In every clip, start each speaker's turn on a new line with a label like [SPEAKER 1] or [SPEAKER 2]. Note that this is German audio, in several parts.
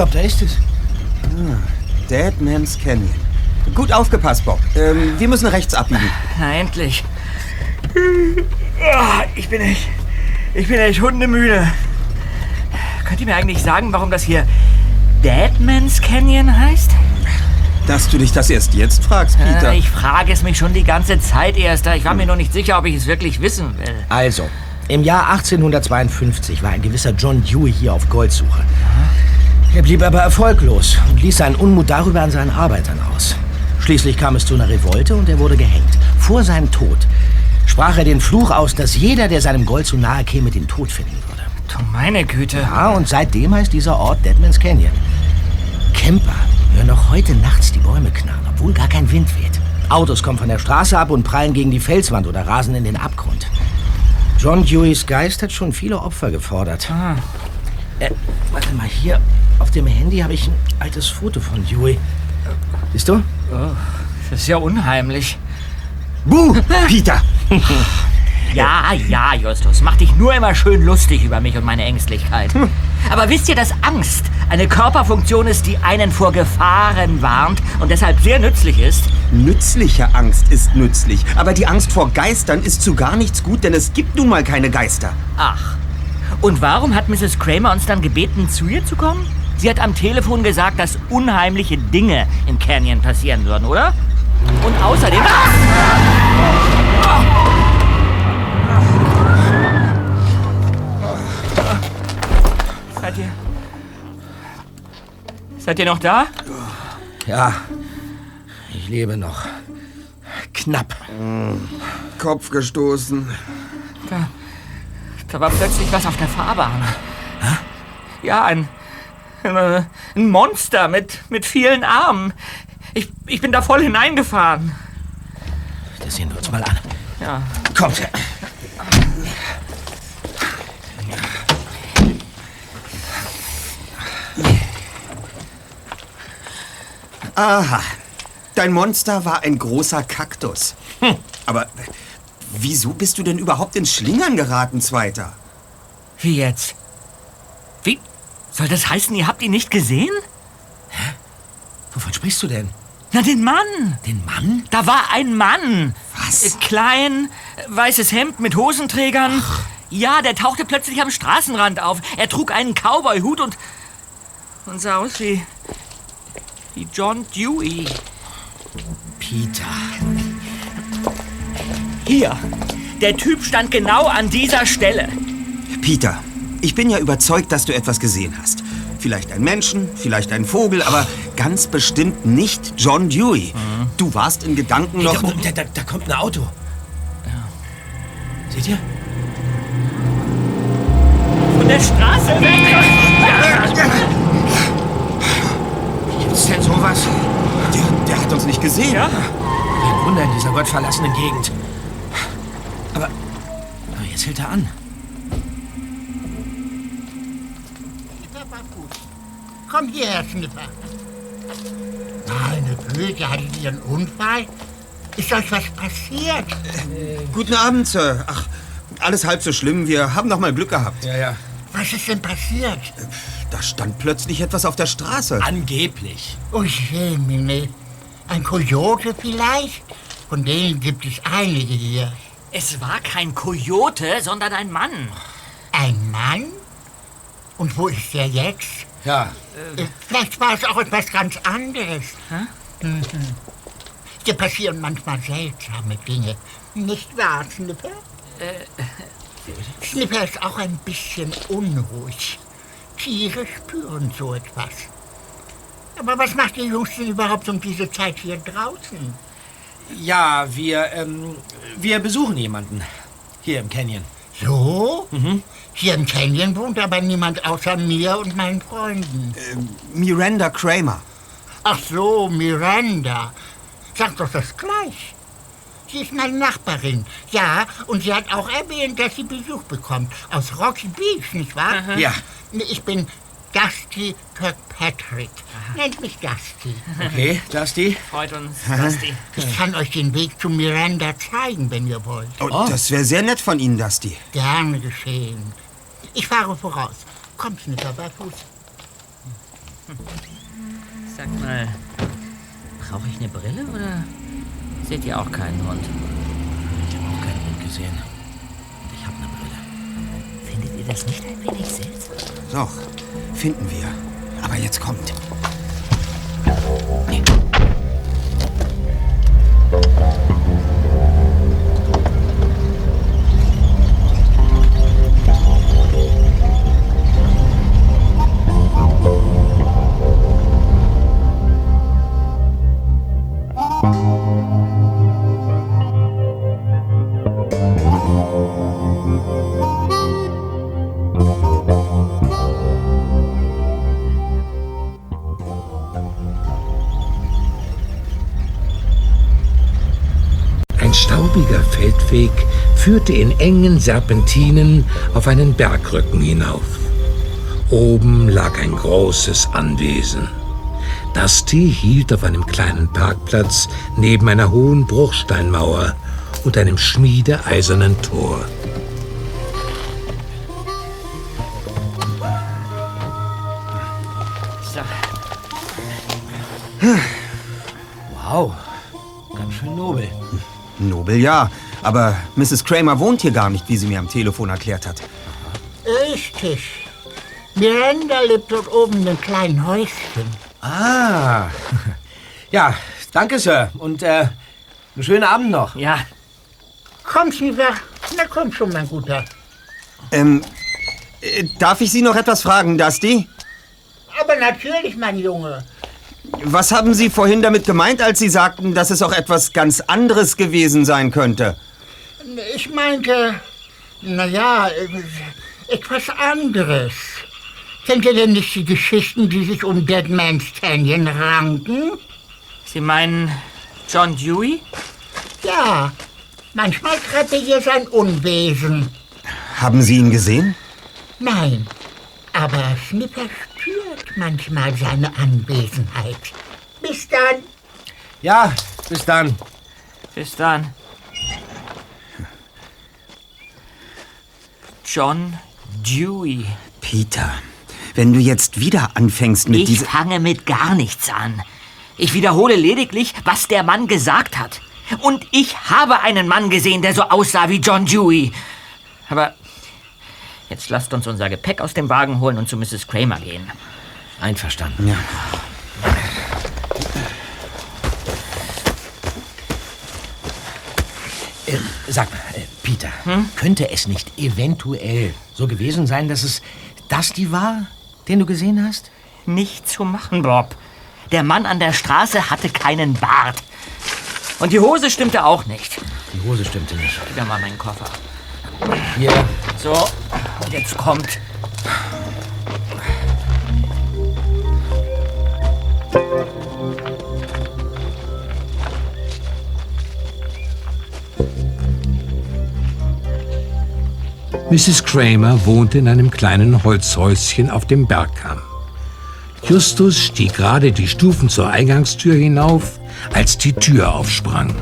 [SPEAKER 1] glaube, da ist es.
[SPEAKER 2] Ah, Dead Man's Canyon. Gut aufgepasst, Bob. Ähm, wir müssen rechts abbiegen.
[SPEAKER 3] Na, endlich. Ah, Ich bin echt. Ich bin echt hundemüde. Könnt ihr mir eigentlich sagen, warum das hier Deadman's Canyon heißt?
[SPEAKER 2] Dass du dich das erst jetzt fragst, Peter.
[SPEAKER 3] Äh, ich frage es mich schon die ganze Zeit erst. Ich war mir noch nicht sicher, ob ich es wirklich wissen will.
[SPEAKER 1] Also, im Jahr 1852 war ein gewisser John Dewey hier auf Goldsuche. Er blieb aber erfolglos und ließ seinen Unmut darüber an seinen Arbeitern aus. Schließlich kam es zu einer Revolte und er wurde gehängt. Vor seinem Tod sprach er den Fluch aus, dass jeder, der seinem Gold zu nahe käme, den Tod finden würde.
[SPEAKER 3] Du meine Güte.
[SPEAKER 1] Ja, und seitdem heißt dieser Ort Deadman's Canyon. Camper hören noch heute nachts die Bäume knarren, obwohl gar kein Wind weht. Autos kommen von der Straße ab und prallen gegen die Felswand oder rasen in den Abgrund. John Deweys Geist hat schon viele Opfer gefordert.
[SPEAKER 3] Ah.
[SPEAKER 1] Äh, warte mal, hier auf dem Handy habe ich ein altes Foto von Dewey. Siehst du?
[SPEAKER 3] Oh, das ist ja unheimlich.
[SPEAKER 2] Buh, Peter!
[SPEAKER 3] Ja, ja, Justus. Mach dich nur immer schön lustig über mich und meine Ängstlichkeit. Aber wisst ihr, dass Angst eine Körperfunktion ist, die einen vor Gefahren warnt und deshalb sehr nützlich ist?
[SPEAKER 2] Nützliche Angst ist nützlich, aber die Angst vor Geistern ist zu gar nichts gut, denn es gibt nun mal keine Geister.
[SPEAKER 3] Ach. Und warum hat Mrs. Kramer uns dann gebeten, zu ihr zu kommen? Sie hat am Telefon gesagt, dass unheimliche Dinge im Canyon passieren würden, oder? Und außerdem... Seid ihr... Seid ihr noch da?
[SPEAKER 1] Ja, ich lebe noch. Knapp.
[SPEAKER 2] Kopf gestoßen.
[SPEAKER 3] Da, da war plötzlich was auf der Fahrbahn. Ja, ein, ein, ein Monster mit, mit vielen Armen. Ich, ich bin da voll hineingefahren.
[SPEAKER 1] Das sehen wir uns mal an.
[SPEAKER 3] Ja.
[SPEAKER 1] Kommt.
[SPEAKER 2] Aha. Dein Monster war ein großer Kaktus. Hm. Aber wieso bist du denn überhaupt ins Schlingern geraten, Zweiter?
[SPEAKER 3] Wie jetzt? Wie? Soll das heißen, ihr habt ihn nicht gesehen?
[SPEAKER 1] Wovon sprichst du denn?
[SPEAKER 3] Na, den Mann.
[SPEAKER 1] Den Mann?
[SPEAKER 3] Da war ein Mann.
[SPEAKER 2] Was?
[SPEAKER 3] Äh, Klein, äh, weißes Hemd mit Hosenträgern. Ja, der tauchte plötzlich am Straßenrand auf. Er trug einen Cowboy-Hut und, und sah aus wie, wie John Dewey.
[SPEAKER 1] Peter.
[SPEAKER 3] Hier. Der Typ stand genau an dieser Stelle.
[SPEAKER 2] Peter, ich bin ja überzeugt, dass du etwas gesehen hast. Vielleicht einen Menschen, vielleicht einen Vogel, aber ganz bestimmt nicht John Dewey. Du warst in Gedanken
[SPEAKER 1] Hey,
[SPEAKER 2] noch...
[SPEAKER 1] da, da, da kommt ein Auto. Seht ihr?
[SPEAKER 3] Von der Straße weg.
[SPEAKER 1] Gibt's denn sowas?
[SPEAKER 2] Der, der hat uns nicht gesehen.
[SPEAKER 3] Ja?
[SPEAKER 1] Ein Wunder in dieser gottverlassenen Gegend. Jetzt hält er an.
[SPEAKER 4] Komm hierher, Schnipper. Meine Güte, hattet ihr einen Unfall? Ist euch was passiert?
[SPEAKER 2] Guten Abend, Sir. Ach, alles halb so schlimm. Wir haben noch mal Glück gehabt.
[SPEAKER 1] Ja, ja.
[SPEAKER 4] Was ist denn passiert?
[SPEAKER 2] Da stand plötzlich etwas auf der Straße.
[SPEAKER 1] Angeblich.
[SPEAKER 4] Oh Jemine. Ein Kojote vielleicht? Von denen gibt es einige hier.
[SPEAKER 3] Es war kein Kojote, sondern ein Mann.
[SPEAKER 4] Ein Mann? Und wo ist der jetzt?
[SPEAKER 1] Ja.
[SPEAKER 4] Äh, Vielleicht war es auch etwas ganz anderes. Mhm. Hier passieren manchmal seltsame Dinge. Nicht wahr, Snipper? Snipper ist auch ein bisschen unruhig. Tiere spüren so etwas. Aber was macht ihr Jungs denn überhaupt um diese Zeit hier draußen?
[SPEAKER 1] Ja, wir, ähm, wir besuchen jemanden. Hier im Canyon.
[SPEAKER 4] So? Hier im Canyon wohnt aber niemand außer mir und meinen Freunden.
[SPEAKER 2] Miranda Kramer.
[SPEAKER 4] Ach so, Miranda. Sag doch das gleich. Sie ist meine Nachbarin. Ja, und sie hat auch erwähnt, dass sie Besuch bekommt. Aus Rocky Beach, nicht wahr?
[SPEAKER 1] Ja.
[SPEAKER 4] Ich bin Dusty Kirkpatrick. Nennt mich Dusty.
[SPEAKER 1] Okay, Dusty.
[SPEAKER 3] Freut uns, Basti.
[SPEAKER 4] Ich kann euch den Weg zu Miranda zeigen, wenn ihr wollt.
[SPEAKER 2] Oh, Das wäre sehr nett von Ihnen, Dusty.
[SPEAKER 4] Gerne geschehen. Ich fahre voraus. Kommt, Snipper, bei Fuß.
[SPEAKER 3] Sag mal, brauche ich eine Brille oder seht ihr auch keinen Hund?
[SPEAKER 1] Ich habe auch keinen Hund gesehen. Und ich habe eine Brille.
[SPEAKER 3] Findet ihr das nicht ein wenig seltsam?
[SPEAKER 2] Doch, finden wir. Aber jetzt kommt.
[SPEAKER 5] Ein führte in engen Serpentinen auf einen Bergrücken hinauf. Oben lag ein großes Anwesen. Dusty hielt auf einem kleinen Parkplatz neben einer hohen Bruchsteinmauer und einem schmiedeeisernen Tor.
[SPEAKER 3] So,
[SPEAKER 1] Wow, ganz schön nobel.
[SPEAKER 2] Nobel ja, aber Mrs. Kramer wohnt hier gar nicht, wie sie mir am Telefon erklärt hat.
[SPEAKER 4] Richtig. Miranda lebt dort oben in einem kleinen Häuschen.
[SPEAKER 1] Ah. Ja, danke, Sir. Und äh, einen schönen Abend noch.
[SPEAKER 3] ja,
[SPEAKER 4] Komm, Siever. Na komm schon, mein Guter.
[SPEAKER 2] Ähm, äh, darf ich Sie noch etwas fragen, Dusty?
[SPEAKER 4] Aber natürlich, mein Junge.
[SPEAKER 2] Was haben Sie vorhin damit gemeint, als Sie sagten, dass es auch etwas ganz anderes gewesen sein könnte?
[SPEAKER 4] Ich meinte, naja, etwas anderes. Kennt ihr denn nicht die Geschichten, die sich um Dead Man's Canyon ranken?
[SPEAKER 3] Sie meinen John Dewey?
[SPEAKER 4] Ja, manchmal treibt er hier sein Unwesen.
[SPEAKER 2] Haben Sie ihn gesehen?
[SPEAKER 4] Nein, aber Snipper spürt manchmal seine Anwesenheit. Bis dann.
[SPEAKER 1] Ja, bis dann.
[SPEAKER 3] Bis dann. John Dewey.
[SPEAKER 2] Peter, wenn du jetzt wieder anfängst mit
[SPEAKER 3] Ich
[SPEAKER 2] dieser...
[SPEAKER 3] fange mit gar nichts an. Ich wiederhole lediglich, was der Mann gesagt hat. Und ich habe einen Mann gesehen, der so aussah wie John Dewey. Aber jetzt lasst uns unser Gepäck aus dem Wagen holen und zu Mrs. Kramer gehen.
[SPEAKER 1] Einverstanden.
[SPEAKER 2] Ja.
[SPEAKER 1] Äh, sag mal, Peter, könnte es nicht eventuell so gewesen sein, dass es das die war, den du gesehen hast?
[SPEAKER 3] Nicht zu machen, Bob. Der Mann an der Straße hatte keinen Bart. Und die Hose stimmte auch nicht.
[SPEAKER 1] Die Hose stimmte nicht.
[SPEAKER 3] Gib mir mal meinen Koffer.
[SPEAKER 1] Hier,
[SPEAKER 3] So, und jetzt kommt.
[SPEAKER 5] Mrs. Kramer wohnte in einem kleinen Holzhäuschen auf dem Bergkamm. Justus stieg gerade die Stufen zur Eingangstür hinauf, als die Tür aufsprang.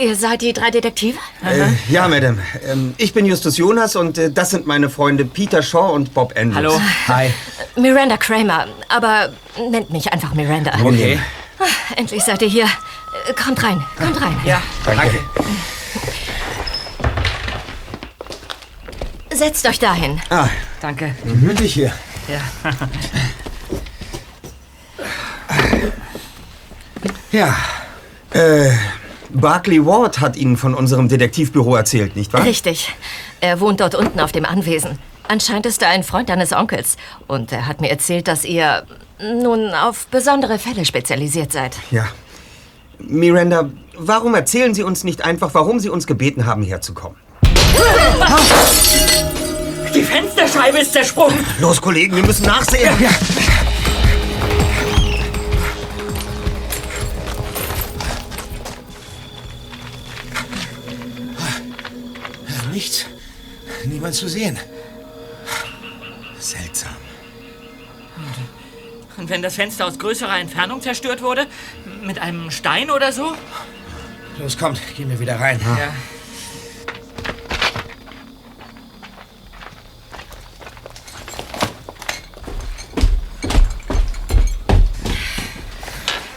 [SPEAKER 6] Ihr seid die drei Detektive?
[SPEAKER 2] Äh, ja, Madame. Ähm, ich bin Justus Jonas und äh, das sind meine Freunde Peter Shaw und Bob Andrews.
[SPEAKER 3] Hallo.
[SPEAKER 1] hi.
[SPEAKER 6] Miranda Kramer, aber nennt mich einfach Miranda.
[SPEAKER 1] Okay.
[SPEAKER 6] Endlich seid ihr hier. Äh, Kommt rein, kommt rein.
[SPEAKER 3] Ja,
[SPEAKER 1] Danke.
[SPEAKER 6] Setzt euch dahin.
[SPEAKER 2] Ah,
[SPEAKER 3] danke.
[SPEAKER 1] Gemütlich hier.
[SPEAKER 3] Ja.
[SPEAKER 1] Ja,
[SPEAKER 2] Barclay Ward hat Ihnen von unserem Detektivbüro erzählt, nicht wahr?
[SPEAKER 6] Richtig. Er wohnt dort unten auf dem Anwesen. Anscheinend ist er ein Freund deines Onkels. Und er hat mir erzählt, dass ihr nun auf besondere Fälle spezialisiert seid.
[SPEAKER 2] Ja. Miranda, warum erzählen Sie uns nicht einfach, warum Sie uns gebeten haben, herzukommen?
[SPEAKER 3] Die Fensterscheibe ist zersprungen.
[SPEAKER 2] Los, Kollegen, wir müssen nachsehen.
[SPEAKER 1] nichts. Niemand zu sehen.
[SPEAKER 2] Seltsam.
[SPEAKER 3] Und wenn das Fenster aus größerer Entfernung zerstört wurde? Mit einem Stein oder so?
[SPEAKER 1] Los, kommt, gehen wir wieder rein.
[SPEAKER 3] Ja.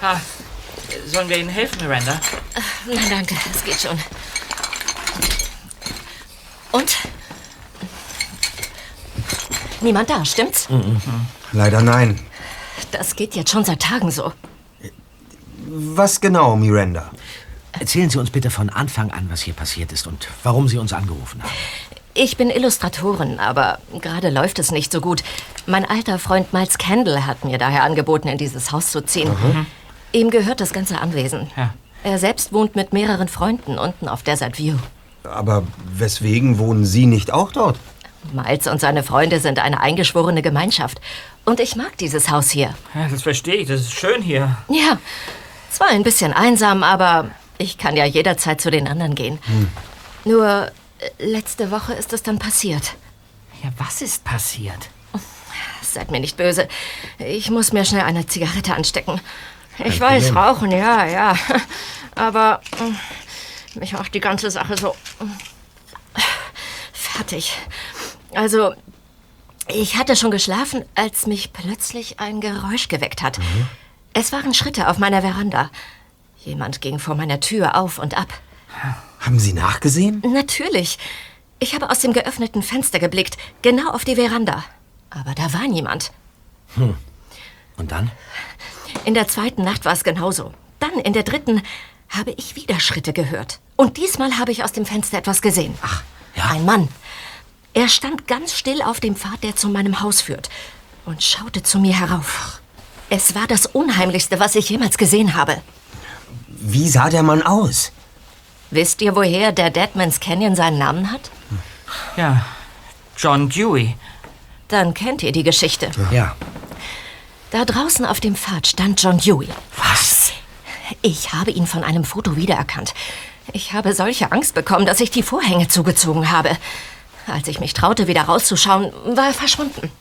[SPEAKER 3] Ah, sollen wir Ihnen helfen, Miranda?
[SPEAKER 6] Nein, danke, es geht schon. Und? Niemand da, stimmt's?
[SPEAKER 2] Leider nein.
[SPEAKER 6] Das geht jetzt schon seit Tagen so.
[SPEAKER 2] Was genau, Miranda?
[SPEAKER 1] Erzählen Sie uns bitte von Anfang an, was hier passiert ist und warum Sie uns angerufen haben.
[SPEAKER 6] Ich bin Illustratorin, aber gerade läuft es nicht so gut. Mein alter Freund Miles Kendall hat mir daher angeboten, in dieses Haus zu ziehen. Ihm gehört das ganze Anwesen.
[SPEAKER 3] Ja.
[SPEAKER 6] Er selbst wohnt mit mehreren Freunden unten auf Desert View.
[SPEAKER 2] Aber weswegen wohnen Sie nicht auch dort?
[SPEAKER 6] Miles und seine Freunde sind eine eingeschworene Gemeinschaft. Und ich mag dieses Haus hier.
[SPEAKER 3] Ja, das verstehe ich. Das ist schön hier.
[SPEAKER 6] Ja, zwar ein bisschen einsam, aber ich kann ja jederzeit zu den anderen gehen. Nur äh, letzte Woche ist es dann passiert.
[SPEAKER 3] Ja, was ist passiert?
[SPEAKER 6] Seid mir nicht böse. Ich muss mir schnell eine Zigarette anstecken. Ich weiß, rauchen, ja, ja. Aber mm, mich macht die ganze Sache so mm, fertig. Also, ich hatte schon geschlafen, als mich plötzlich ein Geräusch geweckt hat. Es waren Schritte auf meiner Veranda. Jemand ging vor meiner Tür auf und ab.
[SPEAKER 2] Haben Sie nachgesehen?
[SPEAKER 6] Natürlich. Ich habe aus dem geöffneten Fenster geblickt, genau auf die Veranda. Aber da war niemand.
[SPEAKER 1] Und dann?
[SPEAKER 6] In der zweiten Nacht war es genauso. Dann in der dritten habe ich wieder Schritte gehört. Und diesmal habe ich aus dem Fenster etwas gesehen. Ach,
[SPEAKER 1] ja?
[SPEAKER 6] Ein Mann. Er stand ganz still auf dem Pfad, der zu meinem Haus führt, und schaute zu mir herauf. Es war das Unheimlichste, was ich jemals gesehen habe.
[SPEAKER 2] Wie sah der Mann aus?
[SPEAKER 6] Wisst ihr, woher der Deadman's Canyon seinen Namen hat?
[SPEAKER 3] Ja, John Dewey.
[SPEAKER 6] Dann kennt ihr die Geschichte.
[SPEAKER 1] Ja.
[SPEAKER 6] Da draußen auf dem Pfad stand John Dewey.
[SPEAKER 1] Was?
[SPEAKER 6] Ich habe ihn von einem Foto wiedererkannt. Ich habe solche Angst bekommen, dass ich die Vorhänge zugezogen habe. Als ich mich traute, wieder rauszuschauen, war er verschwunden.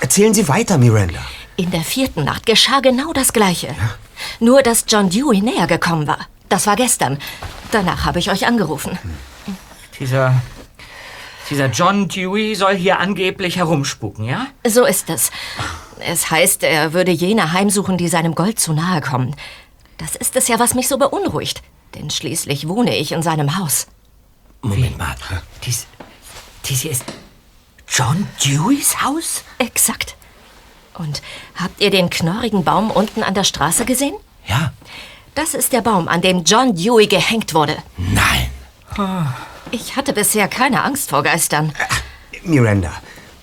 [SPEAKER 2] Erzählen Sie weiter, Miranda.
[SPEAKER 6] In der vierten Nacht geschah genau das Gleiche. Nur, dass John Dewey näher gekommen war. Das war gestern. Danach habe ich euch angerufen.
[SPEAKER 3] Dieser. Dieser John Dewey soll hier angeblich herumspuken, ja?
[SPEAKER 6] So ist es. Es heißt, er würde jene heimsuchen, die seinem Gold zu nahe kommen. Das ist es ja, was mich so beunruhigt. Denn schließlich wohne ich in seinem Haus.
[SPEAKER 1] Moment mal.
[SPEAKER 3] Dies. Dies hier ist. John Deweys Haus?
[SPEAKER 6] Exakt. Und habt ihr den knorrigen Baum unten an der Straße gesehen?
[SPEAKER 1] Ja?
[SPEAKER 6] Das ist der Baum, an dem John Dewey gehängt wurde.
[SPEAKER 1] Nein.
[SPEAKER 6] Ich hatte bisher keine Angst vor Geistern.
[SPEAKER 2] Miranda,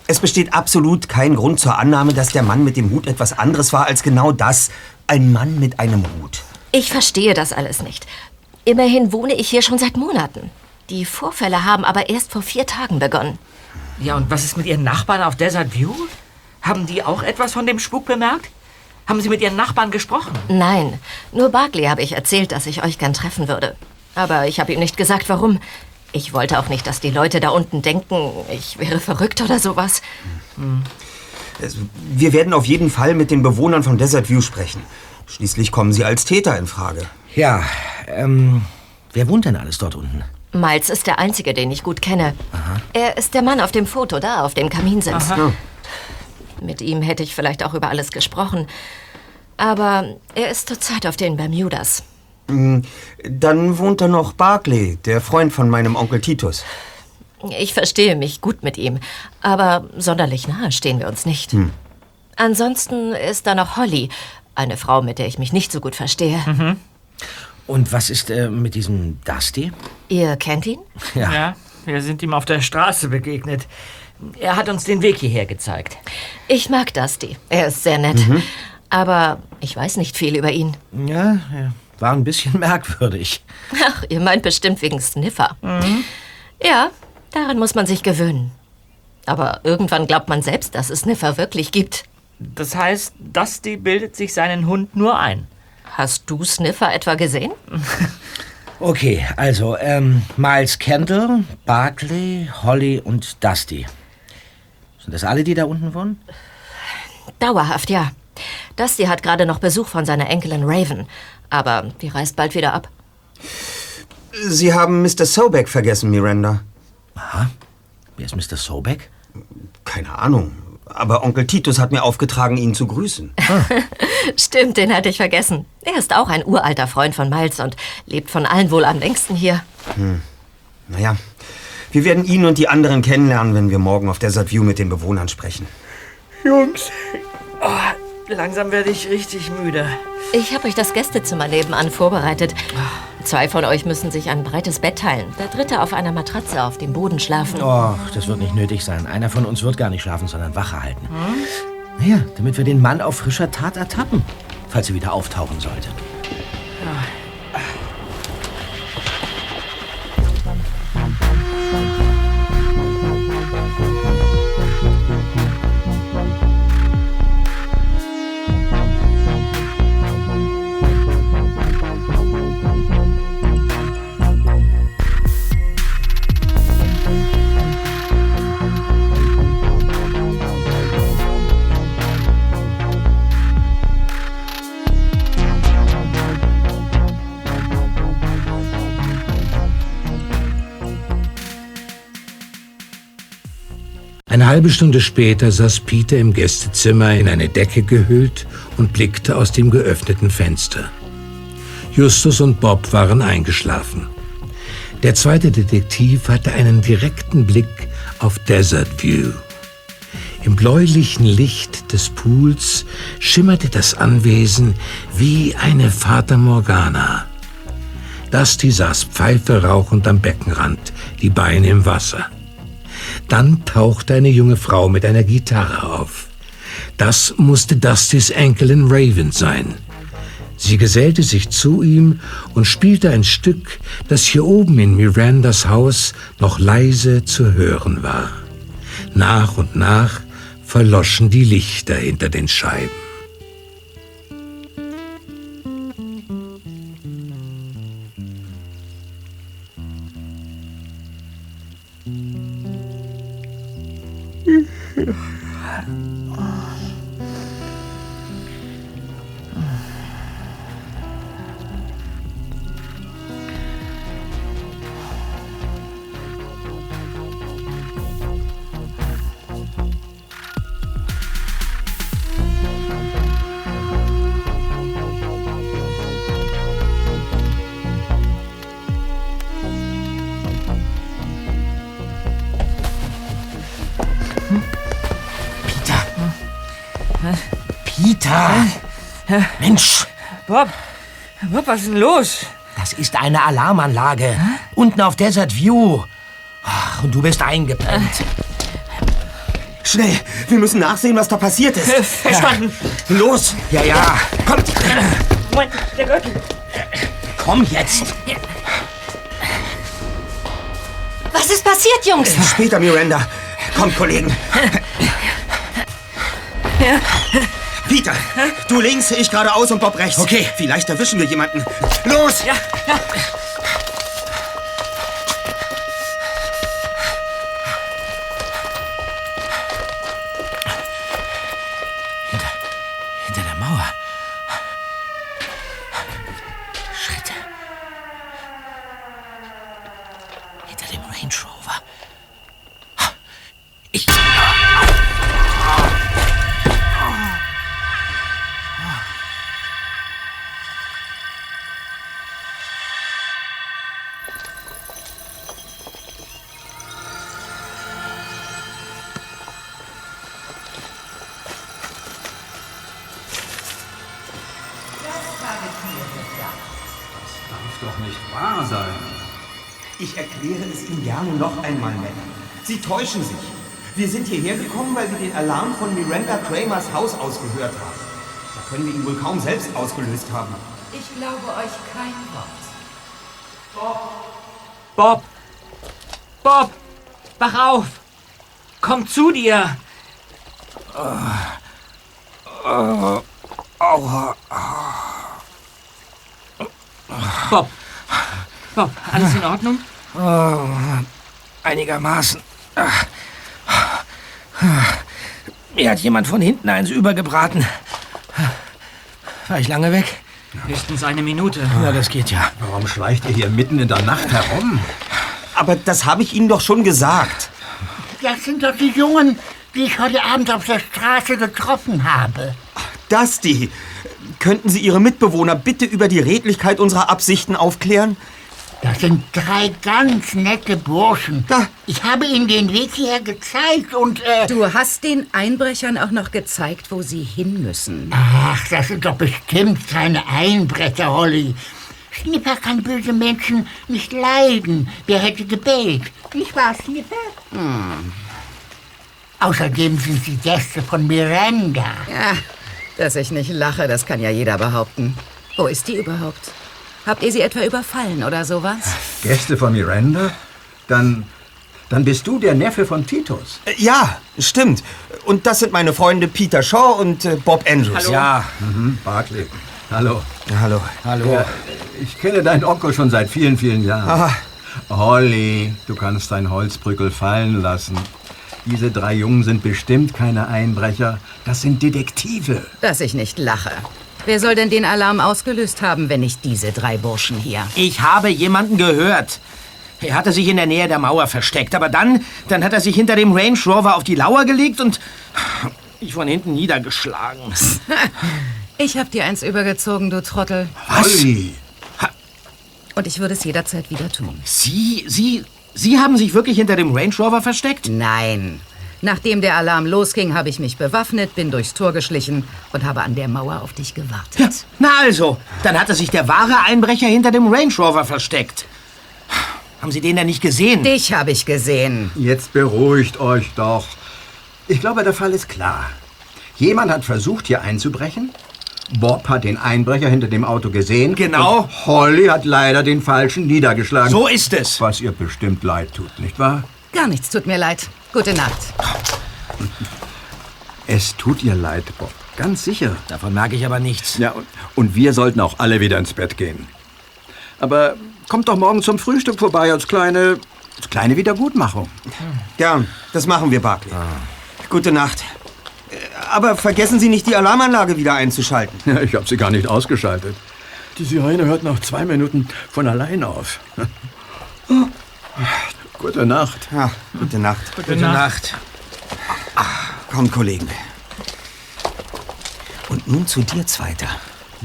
[SPEAKER 2] es besteht absolut kein Grund zur Annahme, dass der Mann mit dem Hut etwas anderes war als genau das. Ein Mann mit einem Hut.
[SPEAKER 6] Ich verstehe das alles nicht. Immerhin wohne ich hier schon seit Monaten. Die Vorfälle haben aber erst vor vier Tagen begonnen.
[SPEAKER 3] Ja, und was ist mit Ihren Nachbarn auf Desert View? Haben die auch etwas von dem Spuk bemerkt? Haben Sie mit Ihren Nachbarn gesprochen?
[SPEAKER 6] Nein, nur Barkley habe ich erzählt, dass ich euch gern treffen würde. Aber ich habe ihm nicht gesagt, warum. Ich wollte auch nicht, dass die Leute da unten denken, ich wäre verrückt oder sowas.
[SPEAKER 2] Es- Wir werden auf jeden Fall mit den Bewohnern von Desert View sprechen. Schließlich kommen sie als Täter in Frage.
[SPEAKER 1] Ja, ähm, wer wohnt denn alles dort unten?
[SPEAKER 6] Miles ist der Einzige, den ich gut kenne. Er ist der Mann auf dem Foto, da auf dem Kaminsims. Mit ihm hätte ich vielleicht auch über alles gesprochen. Aber er ist zurzeit auf den Bermudas.
[SPEAKER 2] Dann wohnt da noch Barclay, der Freund von meinem Onkel Titus.
[SPEAKER 6] Ich verstehe mich gut mit ihm, aber sonderlich nahe stehen wir uns nicht. Ansonsten ist da noch Holly, eine Frau, mit der ich mich nicht so gut verstehe.
[SPEAKER 1] Und was ist äh, mit diesem Dusty?
[SPEAKER 6] Ihr kennt ihn?
[SPEAKER 1] Ja.
[SPEAKER 3] Ja, wir sind ihm auf der Straße begegnet. Er hat uns den Weg hierher gezeigt.
[SPEAKER 6] Ich mag Dusty. Er ist sehr nett. Aber ich weiß nicht viel über ihn.
[SPEAKER 1] Ja, ja, war ein bisschen merkwürdig.
[SPEAKER 6] Ach, ihr meint bestimmt wegen Sniffer. Ja, daran muss man sich gewöhnen. Aber irgendwann glaubt man selbst, dass es Sniffer wirklich gibt.
[SPEAKER 3] Das heißt, Dusty bildet sich seinen Hund nur ein.
[SPEAKER 6] Hast du Sniffer etwa gesehen?
[SPEAKER 1] Okay, also, ähm, Miles Kendall, Barclay, Holly und Dusty. Sind das alle, die da unten wohnen?
[SPEAKER 6] Dauerhaft, ja. Dusty hat gerade noch Besuch von seiner Enkelin Raven. Aber die reist bald wieder ab.
[SPEAKER 2] Sie haben Mr. Sobeck vergessen, Miranda.
[SPEAKER 1] Wer ist Mr. Sobeck?
[SPEAKER 2] Keine Ahnung. Aber Onkel Titus hat mir aufgetragen, ihn zu grüßen.
[SPEAKER 6] Stimmt, den hatte ich vergessen. Er ist auch ein uralter Freund von Miles und lebt von allen wohl am längsten hier.
[SPEAKER 2] Naja, wir werden ihn und die anderen kennenlernen, wenn wir morgen auf Desert View mit den Bewohnern sprechen.
[SPEAKER 3] Jungs, oh, langsam werde ich richtig müde.
[SPEAKER 6] Ich habe euch das Gästezimmer nebenan vorbereitet. Zwei von euch müssen sich ein breites Bett teilen. Der dritte auf einer Matratze auf dem Boden schlafen.
[SPEAKER 1] Oh, das wird nicht nötig sein. Einer von uns wird gar nicht schlafen, sondern Wache halten. Naja, damit wir den Mann auf frischer Tat ertappen, falls er wieder auftauchen sollte.
[SPEAKER 5] Eine halbe Stunde später saß Peter im Gästezimmer in eine Decke gehüllt und blickte aus dem geöffneten Fenster. Justus und Bob waren eingeschlafen. Der zweite Detektiv hatte einen direkten Blick auf Desert View. Im bläulichen Licht des Pools schimmerte das Anwesen wie eine Fata Morgana. Dusty saß Pfeife rauchend am Beckenrand, die Beine im Wasser. Dann tauchte eine junge Frau mit einer Gitarre auf. Das musste Dustys Enkelin Raven sein. Sie gesellte sich zu ihm und spielte ein Stück, das hier oben in Mirandas Haus noch leise zu hören war. Nach und nach verloschen die Lichter hinter den Scheiben.
[SPEAKER 3] Was ist denn los?
[SPEAKER 1] das ist eine Alarmanlage. Unten auf Desert View. Ach, und du bist eingepennt.
[SPEAKER 2] Schnell, wir müssen nachsehen, was da passiert ist.
[SPEAKER 3] Verstanden.
[SPEAKER 1] Los! Ja, ja. Kommt!
[SPEAKER 3] Moment, der Gürtel.
[SPEAKER 1] Komm jetzt!
[SPEAKER 6] Was ist passiert, Jungs?
[SPEAKER 2] Später, Miranda. Kommt, Kollegen. Peter, du links, ich geradeaus und Bob rechts.
[SPEAKER 1] Okay.
[SPEAKER 2] Vielleicht erwischen wir jemanden. Los!
[SPEAKER 3] Ja, ja.
[SPEAKER 1] Ich
[SPEAKER 2] erkläre es Ihnen gerne noch einmal, Madame. Sie täuschen sich. Wir sind hierher gekommen, weil wir den Alarm von Miranda Kramers Haus ausgehört haben. Da können wir ihn wohl kaum selbst ausgelöst haben.
[SPEAKER 7] Ich glaube euch kein Wort.
[SPEAKER 3] Bob! Bob! Wach auf! Komm zu dir! Bob! Bob, alles in Ordnung?
[SPEAKER 1] Einigermaßen. Ach. Mir hat jemand von hinten eins übergebraten. War ich lange weg?
[SPEAKER 3] Höchstens eine Minute.
[SPEAKER 1] Ja, das geht ja.
[SPEAKER 8] Warum schleicht ihr hier mitten in der Nacht herum?
[SPEAKER 2] Aber das habe ich Ihnen doch schon gesagt.
[SPEAKER 4] Das sind doch die Jungen, die ich heute Abend auf der Straße getroffen habe.
[SPEAKER 2] Dusty, könnten Sie Ihre Mitbewohner bitte über die Redlichkeit unserer Absichten aufklären?
[SPEAKER 4] Das sind drei ganz nette Burschen. Ich habe ihnen den Weg hierher gezeigt und, äh...
[SPEAKER 7] Du hast den Einbrechern auch noch gezeigt, wo sie hin müssen.
[SPEAKER 4] Ach, das sind doch bestimmt keine Einbrecher, Holly. Snipper kann böse Menschen nicht leiden. Wer hätte gebellt? Nicht wahr, Snipper? Hm. Außerdem sind sie Gäste von Miranda.
[SPEAKER 7] Ja, dass ich nicht lache, das kann ja jeder behaupten. Wo ist die überhaupt? Habt ihr sie etwa überfallen oder sowas?
[SPEAKER 8] Gäste von Miranda? Dann, dann bist du der Neffe von Titus.
[SPEAKER 2] Äh, Ja, stimmt. Und das sind meine Freunde Peter Shaw und äh, Bob Andrews.
[SPEAKER 1] Ja,
[SPEAKER 8] Mhm, Barclay. Hallo.
[SPEAKER 2] Hallo.
[SPEAKER 1] hallo.
[SPEAKER 8] Ja, ich kenne deinen Onkel schon seit vielen, vielen Jahren.
[SPEAKER 2] Aha.
[SPEAKER 8] Holly, du kannst dein Holzbrückel fallen lassen. Diese drei Jungen sind bestimmt keine Einbrecher. Das sind Detektive.
[SPEAKER 7] Dass ich nicht lache. Wer soll denn den Alarm ausgelöst haben, wenn nicht diese drei Burschen hier?
[SPEAKER 1] Ich habe jemanden gehört. Er hatte sich in der Nähe der Mauer versteckt, aber dann, dann hat er sich hinter dem Range Rover auf die Lauer gelegt und mich von hinten niedergeschlagen.
[SPEAKER 7] Ich hab dir eins übergezogen, du Trottel.
[SPEAKER 8] Holly!
[SPEAKER 7] Und ich würde es jederzeit wieder tun.
[SPEAKER 1] Sie, Sie, Sie haben sich wirklich hinter dem Range Rover versteckt?
[SPEAKER 7] Nein. Nachdem der Alarm losging, habe ich mich bewaffnet, bin durchs Tor geschlichen und habe an der Mauer auf dich gewartet.
[SPEAKER 1] Ja, na also, dann hatte sich der wahre Einbrecher hinter dem Range Rover versteckt. Haben Sie den denn nicht gesehen?
[SPEAKER 7] Dich habe ich gesehen.
[SPEAKER 8] Jetzt beruhigt euch doch. Ich glaube, der Fall ist klar. Jemand hat versucht, hier einzubrechen. Bob hat den Einbrecher hinter dem Auto gesehen.
[SPEAKER 1] Genau.
[SPEAKER 8] Und Holly hat leider den Falschen niedergeschlagen.
[SPEAKER 1] So ist es.
[SPEAKER 8] Was ihr bestimmt leid tut, nicht wahr?
[SPEAKER 7] Gar nichts tut mir leid. Gute Nacht.
[SPEAKER 8] Es tut ihr leid, Bob. Ganz sicher.
[SPEAKER 1] Davon merke ich aber nichts.
[SPEAKER 8] Ja, und, und wir sollten auch alle wieder ins Bett gehen. Aber kommt doch morgen zum Frühstück vorbei als kleine, als kleine Wiedergutmachung.
[SPEAKER 2] Ja, das machen wir, Barclay. Gute Nacht. Äh, Aber vergessen Sie nicht, die Alarmanlage wieder einzuschalten.
[SPEAKER 8] Ja, ich habe sie gar nicht ausgeschaltet. Die Sirene hört nach zwei Minuten von allein auf. Gute Nacht.
[SPEAKER 2] Ja, gute Nacht.
[SPEAKER 1] Gute Nacht.
[SPEAKER 2] Komm, Kollegen. Und nun zu dir, Zweiter.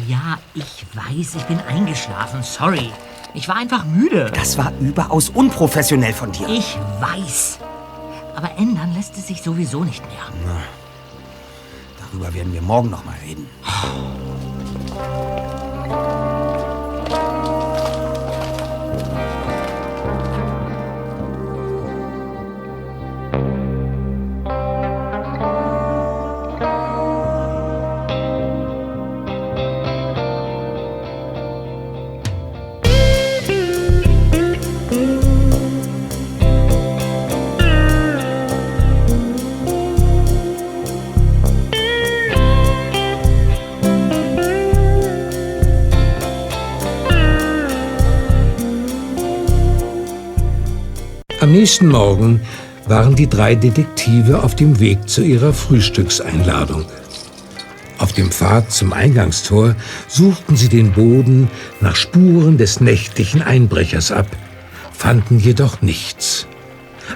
[SPEAKER 3] Ja, ich weiß, ich bin eingeschlafen. Sorry. Ich war einfach müde.
[SPEAKER 2] Das war überaus unprofessionell von dir.
[SPEAKER 3] Ich weiß. Aber ändern lässt es sich sowieso nicht mehr.
[SPEAKER 2] Darüber werden wir morgen noch mal reden.
[SPEAKER 5] Nächsten Morgen waren die drei Detektive auf dem Weg zu ihrer Frühstückseinladung. Auf dem Pfad zum Eingangstor suchten sie den Boden nach Spuren des nächtlichen Einbrechers ab, fanden jedoch nichts.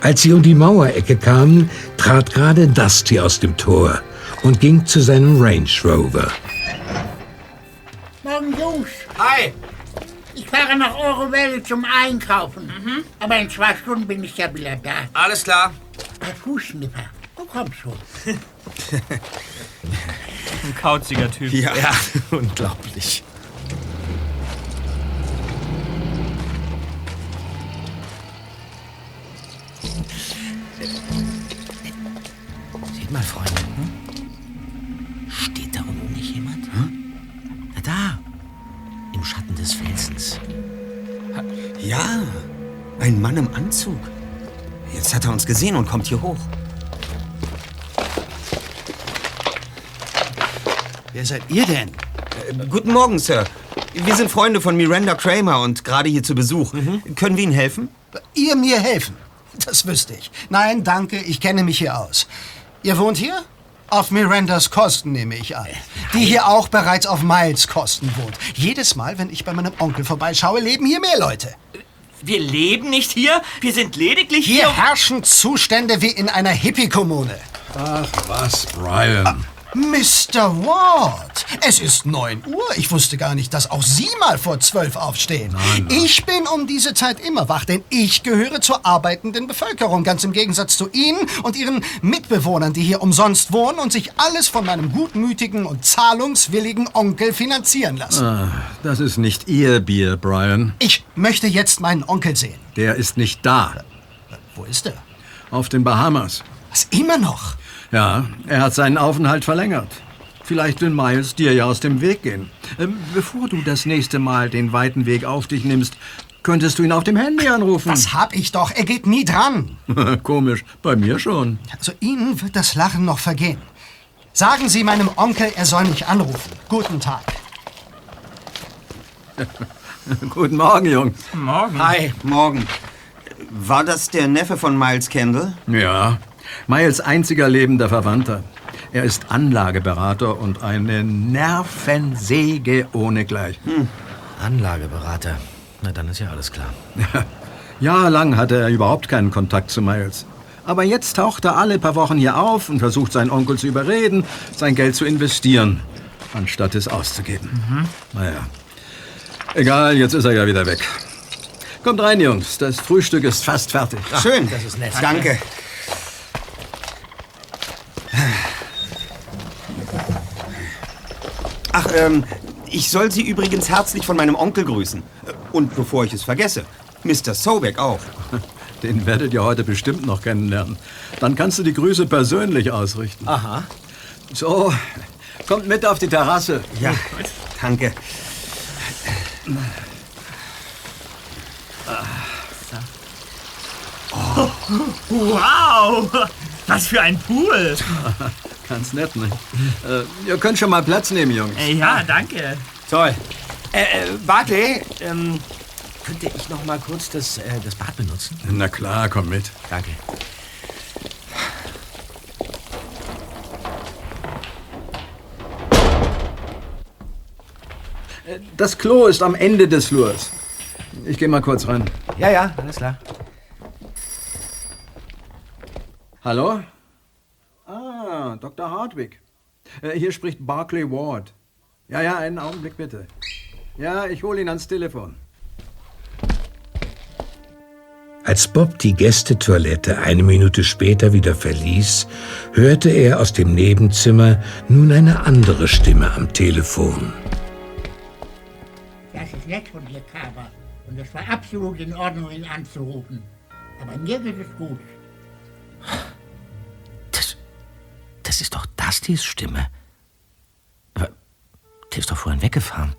[SPEAKER 5] Als sie um die Mauerecke kamen, trat gerade Dusty aus dem Tor und ging zu seinem Range Rover.
[SPEAKER 4] Morgen, Jungs.
[SPEAKER 1] Hi.
[SPEAKER 4] Ich fahre nach Orwell zum Einkaufen. Aber in zwei Stunden bin ich ja wieder da.
[SPEAKER 1] Alles klar.
[SPEAKER 4] Bei Fußschnipper. Du kommst schon.
[SPEAKER 9] Ein kauziger Typ.
[SPEAKER 1] Ja, ja unglaublich. Seht mal, Freunde. Felsens.
[SPEAKER 2] Ja, ein Mann im Anzug. Jetzt hat er uns gesehen und kommt hier hoch.
[SPEAKER 1] Wer seid ihr denn?
[SPEAKER 2] Äh, guten Morgen, Sir. Wir sind Freunde von Miranda Kramer und gerade hier zu Besuch. Können wir Ihnen helfen?
[SPEAKER 10] Ihr mir helfen? Das wüsste ich. Nein, danke, ich kenne mich hier aus. Ihr wohnt hier? Auf Mirandas Kosten, nehme ich an. Die hier auch bereits auf Miles Kosten wohnt. Jedes Mal, wenn ich bei meinem Onkel vorbeischaue, leben hier mehr Leute.
[SPEAKER 3] Wir leben nicht hier, wir sind lediglich
[SPEAKER 10] Hier
[SPEAKER 3] hier.
[SPEAKER 10] herrschen Zustände wie in einer Hippie-Kommune.
[SPEAKER 5] Ach was, Brian.
[SPEAKER 10] Mr. Ward, es ist 9 Uhr. Ich wusste gar nicht, dass auch Sie mal vor 12 aufstehen. Ich bin um diese Zeit immer wach, denn ich gehöre zur arbeitenden Bevölkerung, ganz im Gegensatz zu Ihnen und Ihren Mitbewohnern, die hier umsonst wohnen und sich alles von meinem gutmütigen und zahlungswilligen Onkel finanzieren lassen.
[SPEAKER 8] Ah, das ist nicht Ihr Bier, Brian.
[SPEAKER 10] Ich möchte jetzt meinen Onkel sehen.
[SPEAKER 8] Der ist nicht da.
[SPEAKER 10] Wo ist er?
[SPEAKER 8] Auf den Bahamas.
[SPEAKER 10] Was, immer noch?
[SPEAKER 8] Ja, er hat seinen Aufenthalt verlängert. Vielleicht will Miles dir ja aus dem Weg gehen. Ähm, Bevor du das nächste Mal den weiten Weg auf dich nimmst, könntest du ihn auf dem Handy anrufen.
[SPEAKER 10] Das hab ich doch. Er geht nie dran.
[SPEAKER 8] Komisch, bei mir schon.
[SPEAKER 10] Also Ihnen wird das Lachen noch vergehen. Sagen Sie meinem Onkel, er soll mich anrufen. Guten Tag.
[SPEAKER 8] Guten Morgen, Jungs.
[SPEAKER 9] Morgen.
[SPEAKER 1] Hi.
[SPEAKER 2] Morgen. War das der Neffe von Miles Kendall?
[SPEAKER 8] Ja, Miles einziger lebender Verwandter. Er ist Anlageberater und eine Nervensäge ohnegleichen.
[SPEAKER 1] Anlageberater. Na, dann ist ja alles klar.
[SPEAKER 8] Jahrelang hatte er überhaupt keinen Kontakt zu Miles. Aber jetzt taucht er alle paar Wochen hier auf und versucht seinen Onkel zu überreden, sein Geld zu investieren, anstatt es auszugeben. Naja. Egal, jetzt ist er ja wieder weg. Kommt rein, Jungs. Das Frühstück ist fast fertig.
[SPEAKER 2] Schön.
[SPEAKER 1] das ist nett.
[SPEAKER 2] Danke. Ach, ähm, ich soll Sie übrigens herzlich von meinem Onkel grüßen. Und bevor ich es vergesse, Mr. Sobek auch.
[SPEAKER 8] Den werdet ihr heute bestimmt noch kennenlernen. Dann kannst du die Grüße persönlich ausrichten.
[SPEAKER 1] Aha.
[SPEAKER 8] So, kommt mit auf die Terrasse.
[SPEAKER 2] Ja, danke.
[SPEAKER 9] Wow! Was für ein Pool!
[SPEAKER 8] Ganz nett, ne? Äh, ihr könnt schon mal Platz nehmen, Jungs.
[SPEAKER 9] Äh, Ja, danke.
[SPEAKER 2] Toll. Äh, äh, Barclay,
[SPEAKER 1] Ähm, könnte ich noch mal kurz das, äh, das Bad benutzen?
[SPEAKER 8] Na klar, komm mit.
[SPEAKER 1] Danke.
[SPEAKER 8] Das Klo ist am Ende des Flurs. Ich gehe mal kurz rein.
[SPEAKER 1] Ja, ja, alles klar.
[SPEAKER 8] Hallo? Ah, Dr. Hartwig. Äh, hier spricht Barclay Ward. Ja, ja, einen Augenblick bitte. Ja, ich hole ihn ans Telefon.
[SPEAKER 5] Als Bob die Gästetoilette eine Minute später wieder verließ, hörte er aus dem Nebenzimmer nun eine andere Stimme am Telefon.
[SPEAKER 4] Das ist nett von dir, Carver. Und es war absolut in Ordnung, ihn anzurufen. Aber mir geht es gut.
[SPEAKER 1] Das ist doch Dustys Stimme. Aber der ist doch vorhin weggefahren.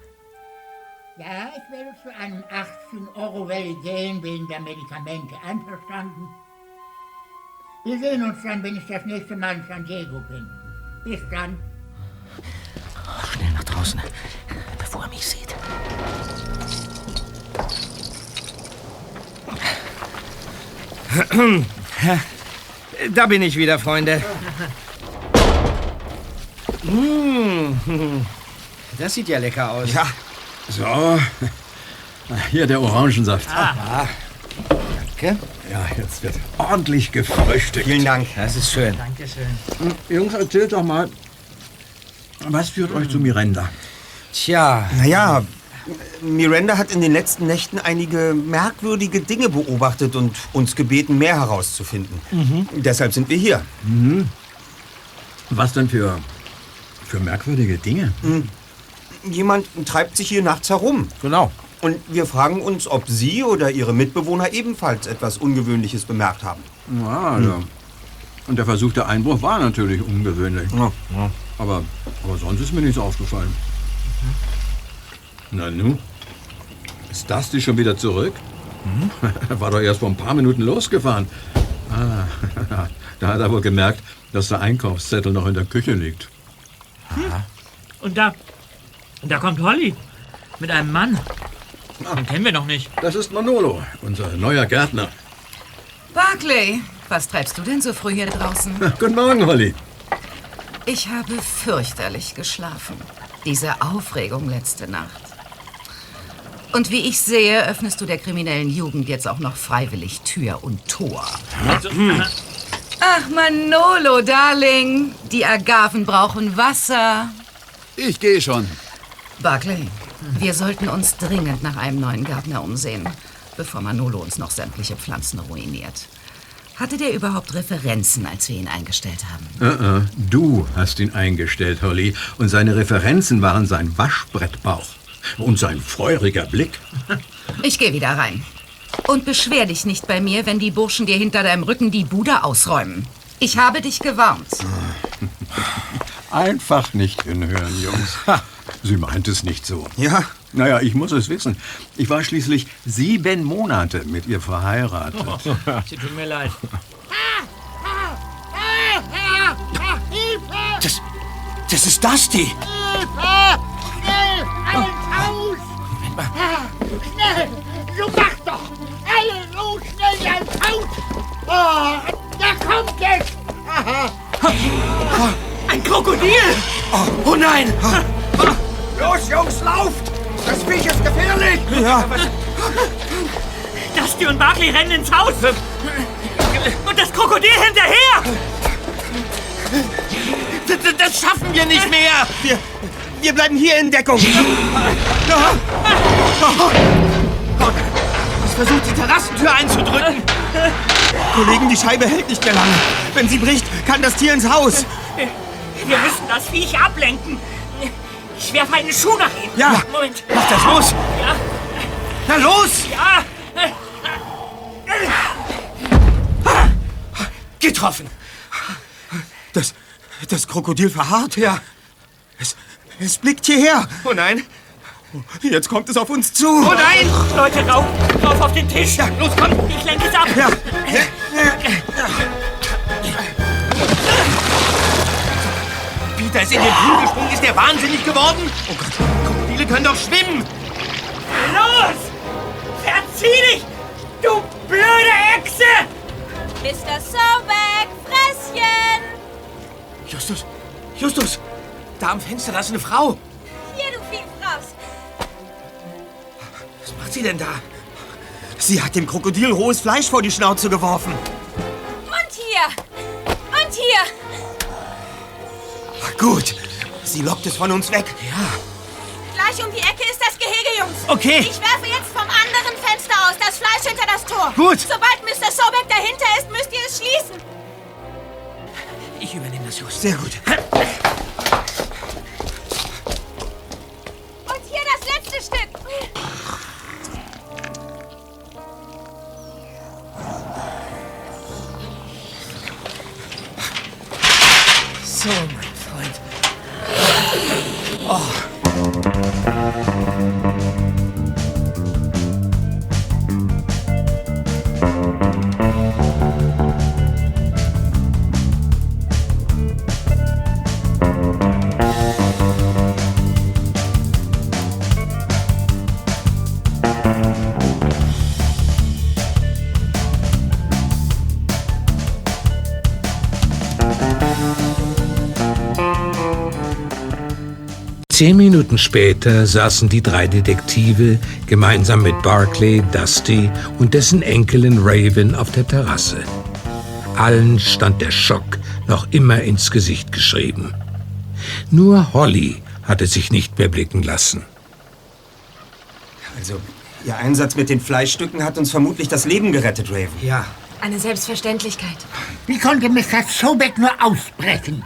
[SPEAKER 4] Ja, ich werde für einen 18-Euro-Welle gehen wegen der Medikamente. Einverstanden? Wir sehen uns dann, wenn ich das nächste Mal in San Diego bin. Bis dann.
[SPEAKER 1] Schnell nach draußen, bevor er mich sieht. Da bin ich wieder, Freunde. Mmh, Das sieht ja lecker aus.
[SPEAKER 2] Ja,
[SPEAKER 8] So. Hier der Orangensaft.
[SPEAKER 1] Danke.
[SPEAKER 8] Ja, jetzt wird ordentlich gefrühstückt.
[SPEAKER 2] vielen Dank.
[SPEAKER 1] Das ist schön.
[SPEAKER 8] Jungs, erzählt doch mal, was führt euch zu Miranda?
[SPEAKER 1] Tja,
[SPEAKER 2] Naja, Miranda hat in den letzten Nächten einige merkwürdige Dinge beobachtet und uns gebeten, mehr herauszufinden. Deshalb sind wir hier.
[SPEAKER 8] Was denn für, für merkwürdige Dinge?
[SPEAKER 2] Jemand treibt sich hier nachts herum.
[SPEAKER 1] genau.
[SPEAKER 2] Und wir fragen uns, ob Sie oder Ihre Mitbewohner ebenfalls etwas Ungewöhnliches bemerkt haben.
[SPEAKER 8] Ja, ja. Und der versuchte Einbruch war natürlich ungewöhnlich.
[SPEAKER 2] Ja,
[SPEAKER 8] Aber, aber sonst ist mir nichts aufgefallen. Na nu? Ist das die schon wieder zurück? Er war doch erst vor ein paar Minuten losgefahren. Ah, da hat er wohl gemerkt, dass der Einkaufszettel noch in der Küche liegt.
[SPEAKER 9] Und da. Da kommt Holly. Mit einem Mann. Den kennen wir noch nicht.
[SPEAKER 8] Das ist Manolo, unser neuer Gärtner.
[SPEAKER 7] Barclay, was treibst du denn so früh hier draußen?
[SPEAKER 8] Guten Morgen, Holly.
[SPEAKER 7] Ich habe fürchterlich geschlafen. Diese Aufregung letzte Nacht. Und wie ich sehe, öffnest du der kriminellen Jugend jetzt auch noch freiwillig Tür und Tor. Ach, Manolo, Darling. Die Agaven brauchen Wasser.
[SPEAKER 11] Ich gehe schon.
[SPEAKER 7] Barclay, wir sollten uns dringend nach einem neuen Gärtner umsehen, bevor Manolo uns noch sämtliche Pflanzen ruiniert. Hatte der überhaupt Referenzen, als wir ihn eingestellt haben?
[SPEAKER 8] Uh -uh. Du hast ihn eingestellt, Holly. Und seine Referenzen waren sein Waschbrettbauch. Und sein feuriger Blick.
[SPEAKER 7] Ich gehe wieder rein. Und beschwer dich nicht bei mir, wenn die Burschen dir hinter deinem Rücken die Bude ausräumen. Ich habe dich gewarnt.
[SPEAKER 8] Einfach nicht hinhören, Jungs. Sie meint es nicht so.
[SPEAKER 2] Ja.
[SPEAKER 8] Naja, ich muss es wissen. Ich war schließlich sieben Monate mit ihr verheiratet.
[SPEAKER 3] Sie tut mir leid.
[SPEAKER 9] Das, das ist Dusty.
[SPEAKER 4] Hilfe! Schnell! Alles aus! Schnell! So mach doch! Alle los, schnell ans Haus! Oh, da kommt es!
[SPEAKER 9] Ein Krokodil! Oh, oh nein! Los, Jungs, lauft! Das Viech ist gefährlich!
[SPEAKER 2] Ja.
[SPEAKER 3] Dusty und Barkley rennen ins Haus. Und das Krokodil hinterher.
[SPEAKER 9] Das, das schaffen wir nicht mehr!
[SPEAKER 2] Wir, wir bleiben hier in Deckung.
[SPEAKER 9] Es versucht, die Terrassentür einzudrücken.
[SPEAKER 2] Kollegen, die Scheibe hält nicht mehr lange. Wenn sie bricht, kann das Tier ins Haus.
[SPEAKER 3] Wir müssen das Viech ablenken. Ich werfe einen Schuh nach ihm.
[SPEAKER 2] Ja.
[SPEAKER 3] Moment.
[SPEAKER 2] Mach das los!
[SPEAKER 3] Ja.
[SPEAKER 9] Na los!
[SPEAKER 3] Ja.
[SPEAKER 9] Getroffen!
[SPEAKER 2] Das, das Krokodil verharrt. Ja. Es, es blickt hierher.
[SPEAKER 9] Oh nein!
[SPEAKER 2] Jetzt kommt es auf uns zu.
[SPEAKER 9] Oh nein!
[SPEAKER 3] Leute, rauf, rauf auf den Tisch.
[SPEAKER 9] Ja, los, komm!
[SPEAKER 3] Ich lenke es ab.
[SPEAKER 2] Ja.
[SPEAKER 9] Peter ist in den Pool gesprungen. Ist der wahnsinnig geworden? Oh Gott, Krokodile können doch schwimmen!
[SPEAKER 3] Los! Verzieh dich! Du blöde Echse!
[SPEAKER 12] Mr. Sobeck, Fresschen!
[SPEAKER 9] Justus, Justus! Da am Fenster, da ist eine Frau. Macht sie denn da?
[SPEAKER 2] Sie hat dem Krokodil rohes Fleisch vor die Schnauze geworfen.
[SPEAKER 12] Und hier! Und hier!
[SPEAKER 2] Gut. Sie lockt es von uns weg.
[SPEAKER 9] Ja.
[SPEAKER 12] Gleich um die Ecke ist das Gehege, Jungs.
[SPEAKER 9] Okay.
[SPEAKER 12] Ich werfe jetzt vom anderen Fenster aus das Fleisch hinter das Tor.
[SPEAKER 9] Gut.
[SPEAKER 12] Sobald Mr. Sobeck dahinter ist, müsst ihr es schließen.
[SPEAKER 9] Ich übernehme das, Just.
[SPEAKER 2] Sehr gut.
[SPEAKER 12] Und hier das letzte Stück.
[SPEAKER 9] So, mein Freund.
[SPEAKER 5] Zehn Minuten später saßen die drei Detektive gemeinsam mit Barclay, Dusty und dessen Enkelin Raven auf der Terrasse. Allen stand der Schock noch immer ins Gesicht geschrieben. Nur Holly hatte sich nicht mehr blicken lassen.
[SPEAKER 2] Also, Ihr Einsatz mit den Fleischstücken hat uns vermutlich das Leben gerettet, Raven.
[SPEAKER 9] Ja.
[SPEAKER 12] Eine Selbstverständlichkeit.
[SPEAKER 4] Wie konnte Mr. Sobeck nur ausbrechen?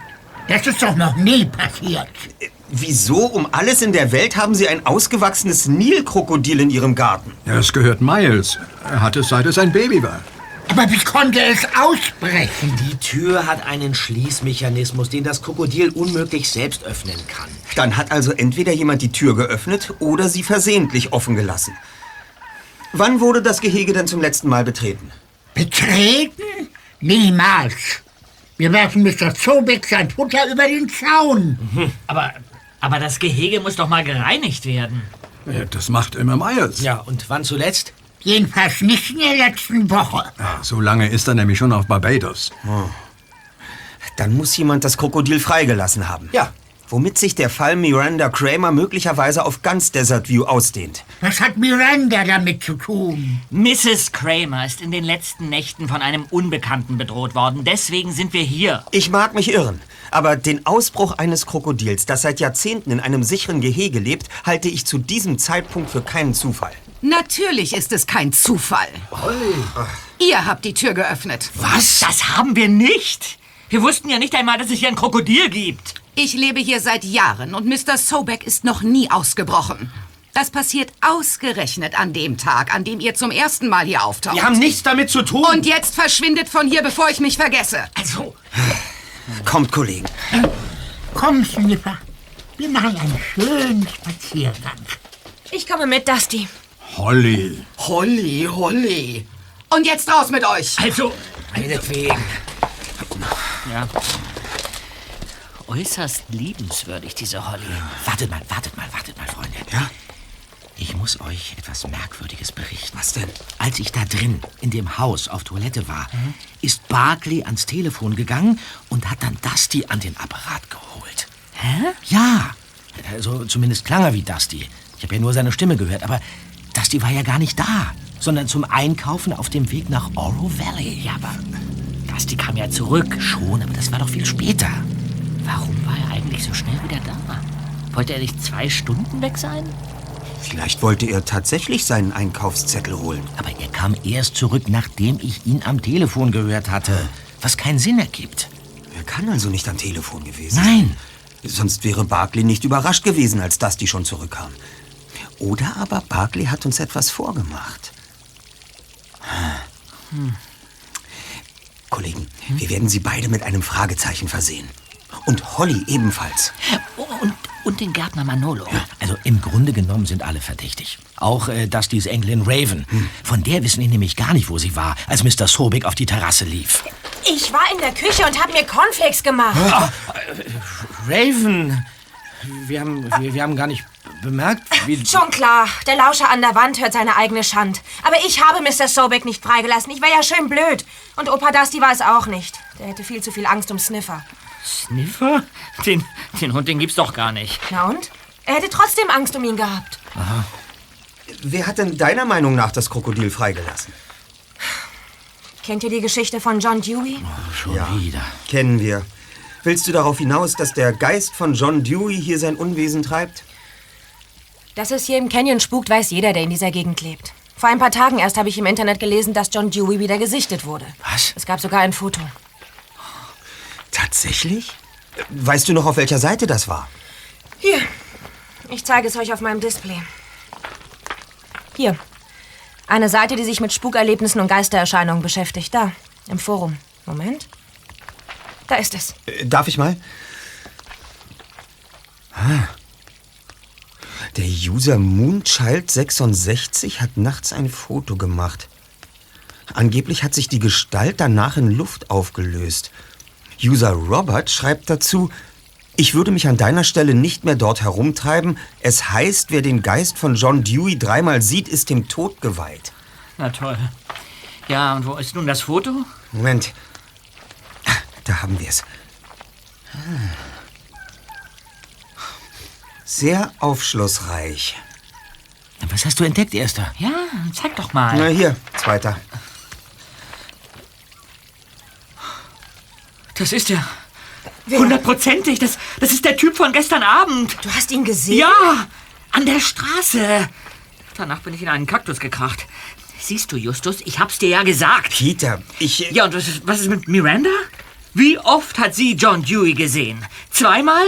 [SPEAKER 4] Das ist doch noch nie passiert.
[SPEAKER 2] Wieso um alles in der Welt haben Sie ein ausgewachsenes Nilkrokodil in Ihrem Garten?
[SPEAKER 8] Ja, es gehört Miles. Er hat es, seit es ein Baby war.
[SPEAKER 4] Aber wie konnte es ausbrechen?
[SPEAKER 9] Die Tür hat einen Schließmechanismus, den das Krokodil unmöglich selbst öffnen kann.
[SPEAKER 2] Dann hat also entweder jemand die Tür geöffnet oder sie versehentlich offen gelassen. Wann wurde das Gehege denn zum letzten Mal betreten?
[SPEAKER 4] Betreten? Niemals. Wir werfen Mr. Zobeck sein Futter über den Zaun.
[SPEAKER 3] Aber, aber das Gehege muss doch mal gereinigt werden.
[SPEAKER 8] Ja, das macht immer Miles.
[SPEAKER 9] Ja, und wann zuletzt?
[SPEAKER 4] Jedenfalls nicht in der letzten Woche.
[SPEAKER 8] Ja, so lange ist er nämlich schon auf Barbados.
[SPEAKER 2] Dann muss jemand das Krokodil freigelassen haben.
[SPEAKER 9] Ja.
[SPEAKER 2] Womit sich der Fall Miranda Kramer möglicherweise auf ganz Desert View ausdehnt.
[SPEAKER 4] Was hat Miranda damit zu tun?
[SPEAKER 3] Mrs. Kramer ist in den letzten Nächten von einem Unbekannten bedroht worden. Deswegen sind wir hier.
[SPEAKER 2] Ich mag mich irren, aber den Ausbruch eines Krokodils, das seit Jahrzehnten in einem sicheren Gehege lebt, halte ich zu diesem Zeitpunkt für keinen Zufall.
[SPEAKER 7] Natürlich ist es kein Zufall. Ihr habt die Tür geöffnet.
[SPEAKER 3] Was? Das haben wir nicht. Wir wussten ja nicht einmal, dass es hier ein Krokodil gibt.
[SPEAKER 7] Ich lebe hier seit Jahren und Mr. Sobeck ist noch nie ausgebrochen. Das passiert ausgerechnet an dem Tag, an dem ihr zum ersten Mal hier auftaucht.
[SPEAKER 1] Wir haben nichts damit zu tun.
[SPEAKER 7] Und jetzt verschwindet von hier, bevor ich mich vergesse.
[SPEAKER 3] Also,
[SPEAKER 2] Kommt, Kollegen.
[SPEAKER 4] Komm, Sniffer. Wir machen einen schönen Spaziergang.
[SPEAKER 12] Ich komme mit, Dusty.
[SPEAKER 8] Holly.
[SPEAKER 7] Holly, Holly. Und jetzt raus mit euch.
[SPEAKER 3] also,
[SPEAKER 1] Meinetwegen.
[SPEAKER 3] ja. Äußerst liebenswürdig, diese Holly.
[SPEAKER 1] Wartet mal, wartet mal, wartet mal, Freunde. Ja? Ich muss euch etwas Merkwürdiges berichten.
[SPEAKER 2] Was denn?
[SPEAKER 1] Als ich da drin in dem Haus auf Toilette war, ist Barclay ans Telefon gegangen und hat dann Dusty an den Apparat geholt. Hä? Ja. Also zumindest klang er wie Dusty. Ich habe ja nur seine Stimme gehört, aber Dusty war ja gar nicht da, sondern zum Einkaufen auf dem Weg nach Oro Valley.
[SPEAKER 3] Ja, aber Dusty kam ja zurück.
[SPEAKER 1] Schon, aber das war doch viel später.
[SPEAKER 3] Warum war er eigentlich so schnell wieder da? Wollte er nicht zwei Stunden weg sein?
[SPEAKER 2] Vielleicht wollte er tatsächlich seinen Einkaufszettel holen.
[SPEAKER 1] Aber er kam erst zurück, nachdem ich ihn am Telefon gehört hatte. Was keinen Sinn ergibt.
[SPEAKER 2] Er kann also nicht am Telefon gewesen
[SPEAKER 1] Nein.
[SPEAKER 2] sein. Sonst wäre Barclay nicht überrascht gewesen, als Dusty schon zurückkam. Oder aber Barclay hat uns etwas vorgemacht. Hm. Kollegen, wir werden Sie beide mit einem Fragezeichen versehen. Und Holly ebenfalls.
[SPEAKER 3] Oh, und, und den Gärtner Manolo.
[SPEAKER 1] Also im Grunde genommen sind alle verdächtig. Auch äh, Dustys Enkelin Raven. Von der wissen wir nämlich gar nicht, wo sie war, als Mr. Sobek auf die Terrasse lief.
[SPEAKER 12] Ich war in der Küche und habe mir Cornflakes gemacht.
[SPEAKER 1] Raven! Wir haben, wir, wir haben gar nicht bemerkt, wie...
[SPEAKER 12] Schon klar, der Lauscher an der Wand hört seine eigene Schand. Aber ich habe Mr. Sobeck nicht freigelassen. Ich wäre ja schön blöd. Und Opa Dusty war es auch nicht. Der hätte viel zu viel Angst um Sniffer.
[SPEAKER 3] Sniffer? Den, den Hund, den gibt's doch gar nicht.
[SPEAKER 12] Na und? Er hätte trotzdem Angst um ihn gehabt.
[SPEAKER 2] Wer hat denn deiner Meinung nach das Krokodil freigelassen?
[SPEAKER 12] Kennt ihr die Geschichte von John Dewey?
[SPEAKER 1] Schon wieder.
[SPEAKER 2] Kennen wir. Willst du darauf hinaus, dass der Geist von John Dewey hier sein Unwesen treibt?
[SPEAKER 12] Dass es hier im Canyon spukt, weiß jeder, der in dieser Gegend lebt. Vor ein paar Tagen erst habe ich im Internet gelesen, dass John Dewey wieder gesichtet wurde.
[SPEAKER 1] Was?
[SPEAKER 12] Es gab sogar ein Foto.
[SPEAKER 2] Tatsächlich? Weißt du noch, auf welcher Seite das war?
[SPEAKER 12] Hier. Ich zeige es euch auf meinem Display. Hier. Eine Seite, die sich mit Spukerlebnissen und Geistererscheinungen beschäftigt. Da. Im Forum. Moment. Da ist es.
[SPEAKER 2] Äh, darf ich mal? Ah. Der User Moonchild66 hat nachts ein Foto gemacht. Angeblich hat sich die Gestalt danach in Luft aufgelöst. User Robert schreibt dazu, ich würde mich an deiner Stelle nicht mehr dort herumtreiben. Es heißt, wer den Geist von John Dewey dreimal sieht, ist dem Tod geweiht.
[SPEAKER 3] Na toll. Ja, und wo ist nun das Foto?
[SPEAKER 2] Moment. Da haben wir es. Sehr aufschlussreich.
[SPEAKER 1] Was hast du entdeckt, Erster?
[SPEAKER 3] Ja, zeig doch mal.
[SPEAKER 2] Na hier, zweiter.
[SPEAKER 3] Das ist er. Hundertprozentig. Das, das ist der Typ von gestern Abend.
[SPEAKER 12] Du hast ihn gesehen?
[SPEAKER 3] Ja, an der Straße. Danach bin ich in einen Kaktus gekracht. Siehst du, Justus, ich hab's dir ja gesagt.
[SPEAKER 2] Peter, ich...
[SPEAKER 3] Ja, und was ist, was ist mit Miranda? Wie oft hat sie John Dewey gesehen? Zweimal?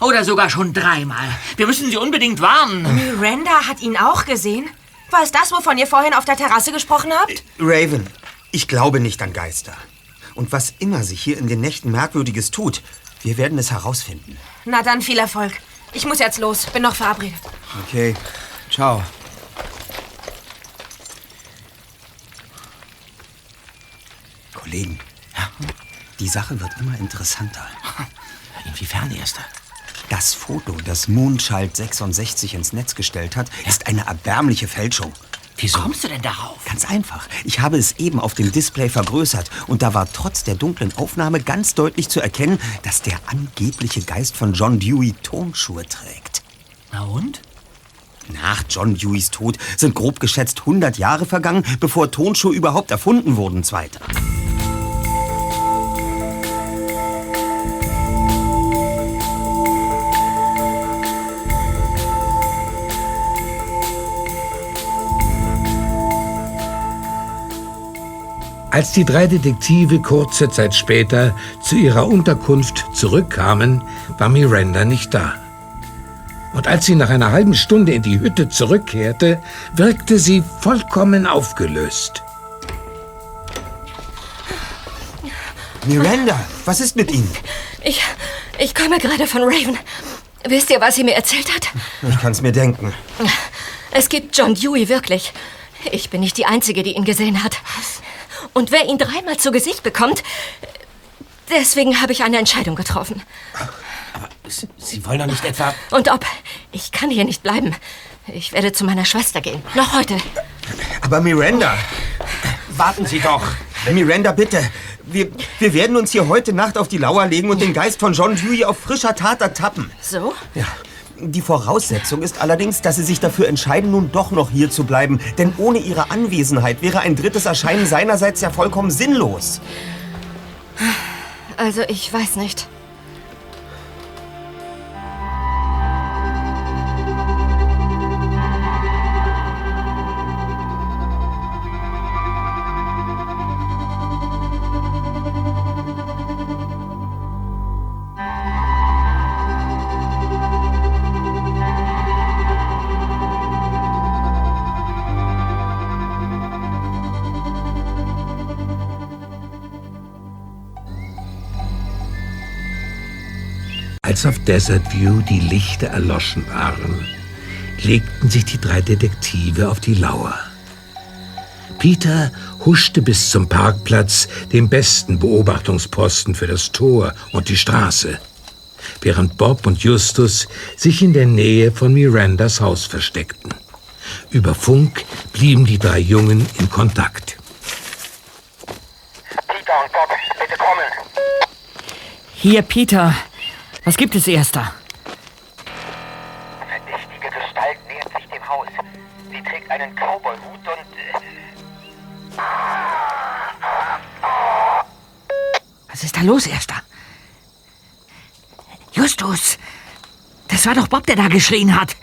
[SPEAKER 3] Oder sogar schon dreimal? Wir müssen sie unbedingt warnen.
[SPEAKER 12] Miranda hat ihn auch gesehen? War es das, wovon ihr vorhin auf der Terrasse gesprochen habt?
[SPEAKER 2] Raven, ich glaube nicht an Geister. Und was immer sich hier in den Nächten Merkwürdiges tut, wir werden es herausfinden.
[SPEAKER 12] Na dann viel Erfolg. Ich muss jetzt los. Bin noch verabredet.
[SPEAKER 2] Okay.
[SPEAKER 1] Ciao.
[SPEAKER 2] Kollegen, die Sache wird immer interessanter.
[SPEAKER 1] Inwiefern, Erster?
[SPEAKER 2] Das Foto, das Moonchild 66 ins Netz gestellt hat, ist eine erbärmliche Fälschung.
[SPEAKER 3] Wieso? kommst du denn darauf?
[SPEAKER 2] Ganz einfach. Ich habe es eben auf dem Display vergrößert und da war trotz der dunklen Aufnahme ganz deutlich zu erkennen, dass der angebliche Geist von John Dewey Tonschuhe trägt.
[SPEAKER 3] Na und?
[SPEAKER 2] Nach John Deweys Tod sind grob geschätzt 100 Jahre vergangen, bevor Tonschuhe überhaupt erfunden wurden, Zweiter.
[SPEAKER 5] Als die drei Detektive kurze Zeit später zu ihrer Unterkunft zurückkamen, war Miranda nicht da. Und als sie nach einer halben Stunde in die Hütte zurückkehrte, wirkte sie vollkommen aufgelöst.
[SPEAKER 2] Miranda, was ist mit Ihnen?
[SPEAKER 6] Ich, ich komme gerade von Raven. Wisst ihr, was sie mir erzählt hat?
[SPEAKER 2] Ich kann's mir denken.
[SPEAKER 6] Es gibt John Dewey wirklich. Ich bin nicht die Einzige, die ihn gesehen hat. Und wer ihn dreimal zu Gesicht bekommt, deswegen habe ich eine Entscheidung getroffen.
[SPEAKER 1] Aber Sie, Sie wollen doch nicht etwa...
[SPEAKER 6] Und ob? Ich kann hier nicht bleiben. Ich werde zu meiner Schwester gehen. Noch heute.
[SPEAKER 2] Aber Miranda,
[SPEAKER 1] Warten Sie doch.
[SPEAKER 2] Miranda, bitte. Wir, wir werden uns hier heute Nacht auf die Lauer legen und den Geist von John Dewey auf frischer Tat ertappen.
[SPEAKER 6] So?
[SPEAKER 2] Ja. Die Voraussetzung ist allerdings, dass Sie sich dafür entscheiden, nun doch noch hier zu bleiben. Denn ohne Ihre Anwesenheit wäre ein drittes Erscheinen seinerseits ja vollkommen sinnlos.
[SPEAKER 6] Also, ich weiß nicht.
[SPEAKER 5] Als auf Desert View die Lichter erloschen waren, legten sich die drei Detektive auf die Lauer. Peter huschte bis zum Parkplatz, dem besten Beobachtungsposten für das Tor und die Straße, während Bob und Justus sich in der Nähe von Mirandas Haus versteckten. Über Funk blieben die drei Jungen in Kontakt.
[SPEAKER 13] Peter und Bob, bitte kommen.
[SPEAKER 9] Hier, Peter. Was gibt es, Erster?
[SPEAKER 13] Verdächtige Gestalt nähert sich dem Haus. Sie trägt einen Cowboy-Hut und... Äh,
[SPEAKER 3] Was ist da los, Erster? Justus! Das war doch Bob, der da geschrien hat.